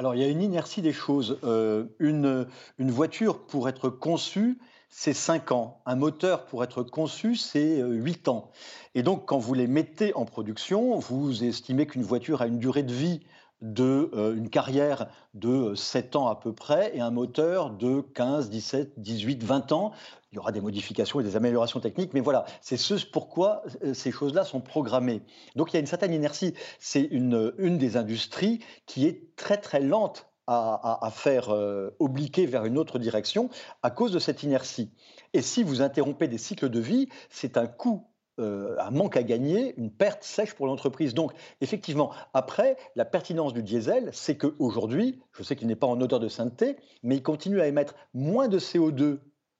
Alors, il y a une inertie des choses. Euh, une, voiture, pour être conçue, c'est 5 ans. Un moteur, pour être conçu, c'est 8 ans. Et donc, quand vous les mettez en production, vous estimez qu'une voiture a une durée de vie de euh, une carrière de 7 ans à peu près et un moteur de 15, 17, 18, 20 ans. Il y aura des modifications et des améliorations techniques, mais voilà, c'est ce pourquoi euh, ces choses-là sont programmées. Donc il y a une certaine inertie. C'est une, une des industries qui est très très lente à, à- faire euh, obliquer vers une autre direction à cause de cette inertie. Et si vous interrompez des cycles de vie, c'est un coût euh, un manque à gagner, une perte sèche pour l'entreprise. Donc, effectivement, après, la pertinence du diesel, c'est qu'aujourd'hui, je sais qu'il n'est pas en odeur de sainteté, mais il continue à émettre moins de CO2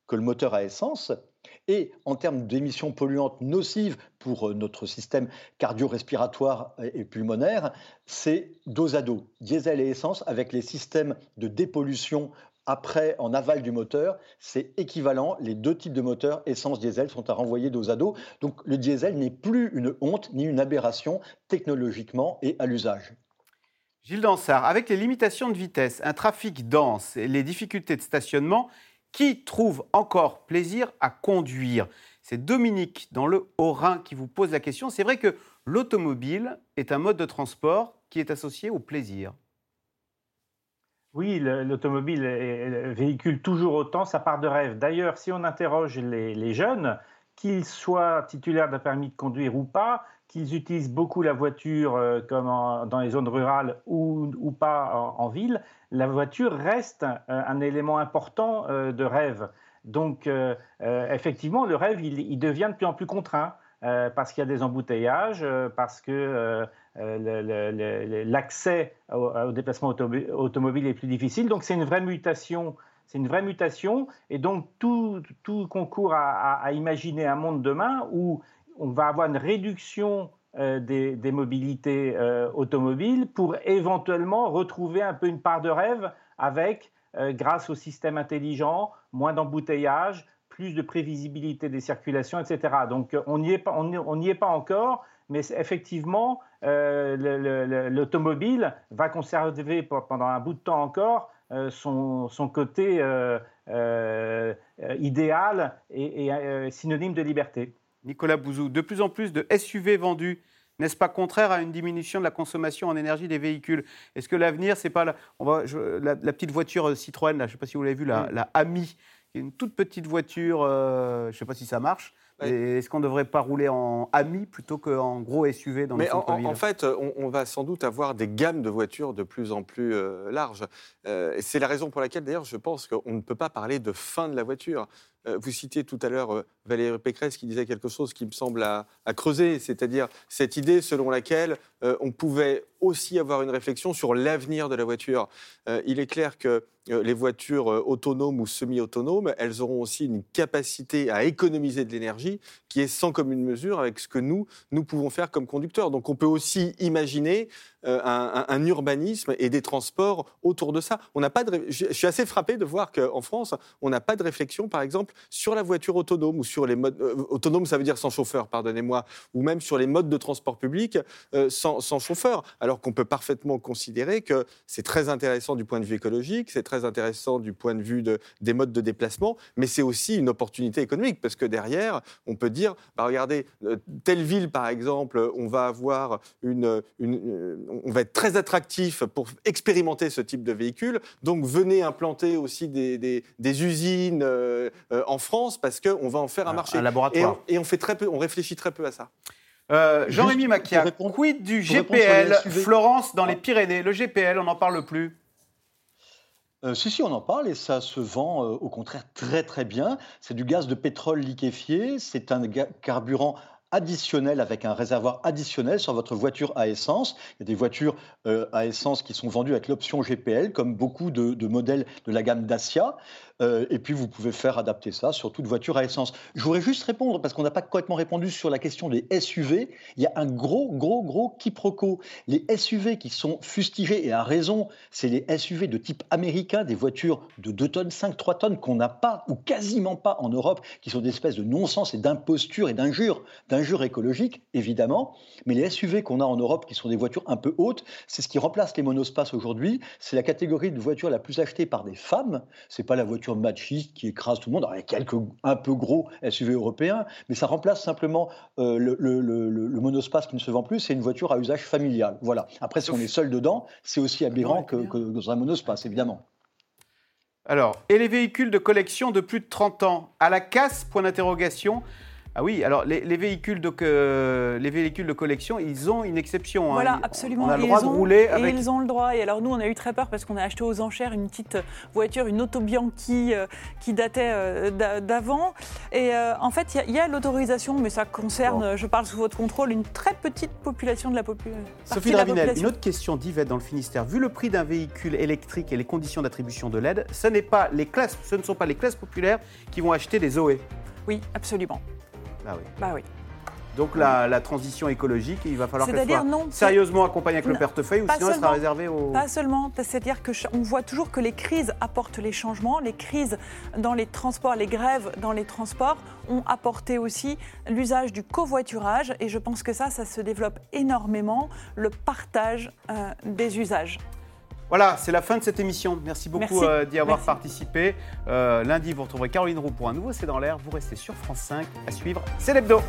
que le moteur à essence. Et en termes d'émissions polluantes nocives pour euh, notre système cardio-respiratoire et pulmonaire, c'est dos à dos, diesel et essence, avec les systèmes de dépollution après, en aval du moteur, c'est équivalent. Les deux types de moteurs, essence-diesel, sont à renvoyer dos à dos. Donc le diesel n'est plus une honte ni une aberration technologiquement et à l'usage. Gilles Dansard, avec les limitations de vitesse, un trafic dense et les difficultés de stationnement, qui trouve encore plaisir à conduire? C'est Dominique dans le Haut-Rhin qui vous pose la question. C'est vrai que l'automobile est un mode de transport qui est associé au plaisir. Oui, le- l'automobile véhicule toujours autant sa part de rêve. D'ailleurs, si on interroge les, jeunes, qu'ils soient titulaires d'un permis de conduire ou pas, qu'ils utilisent beaucoup la voiture euh, comme dans les zones rurales ou, pas en ville, la voiture reste un, un élément important euh, de rêve. Donc, euh, euh, effectivement, le rêve, il, devient de plus en plus contraint. euh, parce qu'il y a des embouteillages, euh, parce que euh, euh, l'accès au, au déplacement automo- automobile est plus difficile. Donc c'est une vraie mutation. C'est une vraie mutation. Et donc tout, concourt à, à- imaginer un monde demain où on va avoir une réduction euh, des, des mobilités euh, automobiles pour éventuellement retrouver un peu une part de rêve avec, euh, grâce au système intelligent, moins d'embouteillages, plus de prévisibilité des circulations, etc. Donc euh, on n'y est pas, on est pas encore, mais effectivement, euh, le- le- le- l'automobile va conserver pe- pendant un bout de temps encore euh, son, son côté euh, euh, euh, idéal et, euh, synonyme de liberté. Nicolas Bouzou, de plus en plus de SUV vendus. N'est-ce pas contraire à une diminution de la consommation en énergie des véhicules? Est-ce que l'avenir, c'est pas la, on va, je- la, la petite voiture Citroën, là, je ne sais pas si vous l'avez vu, la, Oui. la Ami, qui est une toute petite voiture, euh, je ne sais pas si ça marche. Est-ce qu'on ne devrait pas rouler en Ami plutôt qu'en gros SUV dans Mais le en, en- en fait, on, on va sans doute avoir des gammes de voitures de plus en plus euh, larges. Euh, c'est la raison pour laquelle, d'ailleurs, je pense qu'on ne peut pas parler de fin de la voiture. Euh, vous citiez tout à l'heure euh, Valérie Pécresse qui disait quelque chose qui me semble à, à creuser, c'est-à-dire cette idée selon laquelle euh, on pouvait aussi avoir une réflexion sur l'avenir de la voiture. Il est clair que les voitures euh, autonomes ou semi-autonomes, elles auront aussi une capacité à économiser de l'énergie qui est sans commune mesure avec ce que nous, nous pouvons faire comme conducteurs. Donc on peut aussi imaginer euh, un, urbanisme et des transports autour de ça. On pas je suis assez frappé de voir qu'en France, on n'a pas de réflexion, par exemple, sur la voiture autonome ou sur les modes euh, autonomes, ça veut dire sans chauffeur, pardonnez-moi, ou même sur les modes de transport public euh, sans, sans chauffeur, alors qu'on peut parfaitement considérer que c'est très intéressant du point de vue écologique, c'est très intéressant du point de vue de- des modes de déplacement, mais c'est aussi une opportunité économique parce que derrière, on peut dire, bah regardez, euh, telle ville par exemple, on va avoir une, une- euh, on va être très attractif pour expérimenter ce type de véhicule. Donc venez implanter aussi des, des- des usines euh, en France parce qu'on va en faire un, marché. un laboratoire. Et on, et on fait très peu, on réfléchit très peu à ça. Euh, Jean-Rémy répondre- quid du GPL. Florence dans les Pyrénées? Le GPL, on n'en parle plus. Euh, si, si, on en parle et ça se vend euh, au contraire très très bien. C'est du gaz de pétrole liquéfié, c'est un carburant additionnel avec un réservoir additionnel sur votre voiture à essence. Il y a des voitures euh, à essence qui sont vendues avec l'option GPL, comme beaucoup de modèles de la gamme Dacia. Euh, et puis, vous pouvez faire adapter ça sur toute voiture à essence. Je voudrais juste répondre, parce qu'on n'a pas complètement répondu sur la question des SUV. Il y a un gros, gros, gros quiproquo. Les SUV qui sont fustigés, et à raison, c'est les SUV de type américain, des voitures de 2 tonnes, 5, 3 tonnes qu'on n'a pas, ou quasiment pas en Europe, qui sont des espèces de non-sens et d'imposture et d'injures, d'injures écologiques, évidemment. Mais les SUV qu'on a en Europe, qui sont des voitures un peu hautes, c'est ce qui remplace les monospaces aujourd'hui. C'est la catégorie de voiture la plus achetée par des femmes. C'est pas la voiture machiste qui écrase tout le monde. Alors, il y a quelques un peu gros SUV européens, mais ça remplace simplement euh, le, le- le- le monospace qui ne se vend plus. C'est une voiture à usage familial. Voilà. Après, si on est seul dedans, c'est aussi aberrant que, que dans un monospace, évidemment. Alors, et les véhicules de collection de plus de 30 ans? À la casse? Point d'interrogation. Ah oui, alors les, les véhicules de, les véhicules de collection, ils ont une exception. hein. Voilà, absolument. On a le Et droit ils de ont- rouler et avec. ils ont le droit. Et alors nous, on a eu très peur parce qu'on a acheté aux enchères une petite voiture, une Auto Bianchi euh, qui datait euh, d'a- d'avant. Et euh, en fait, il y a- l'autorisation, mais ça concerne, je parle sous votre contrôle, une très petite population de la population. Sophie Dravinel, une autre question d'Yvette dans le Finistère. Vu le prix d'un véhicule électrique et les conditions d'attribution de l'aide, ce, n'est pas les classes, ce ne sont pas les classes populaires qui vont acheter des Zoé. Oui, absolument. Oui. Bah oui. Donc la, la transition écologique, il va falloir qu'elle soit non, sérieusement accompagnée avec le portefeuille ou sinon elle sera réservée aux... Pas seulement, c'est-à-dire que ch- on voit toujours que les crises apportent les changements, les crises dans les transports, les grèves dans les transports ont apporté aussi l'usage du covoiturage et je pense que ça, ça se développe énormément, le partage euh, des usages. Voilà, c'est la fin de cette émission. Merci beaucoup euh, d'y avoir Merci. participé. Euh, lundi, vous retrouverez Caroline Roux pour un nouveau C'est dans l'air. Vous restez sur France 5. À suivre, c'est l'hebdo.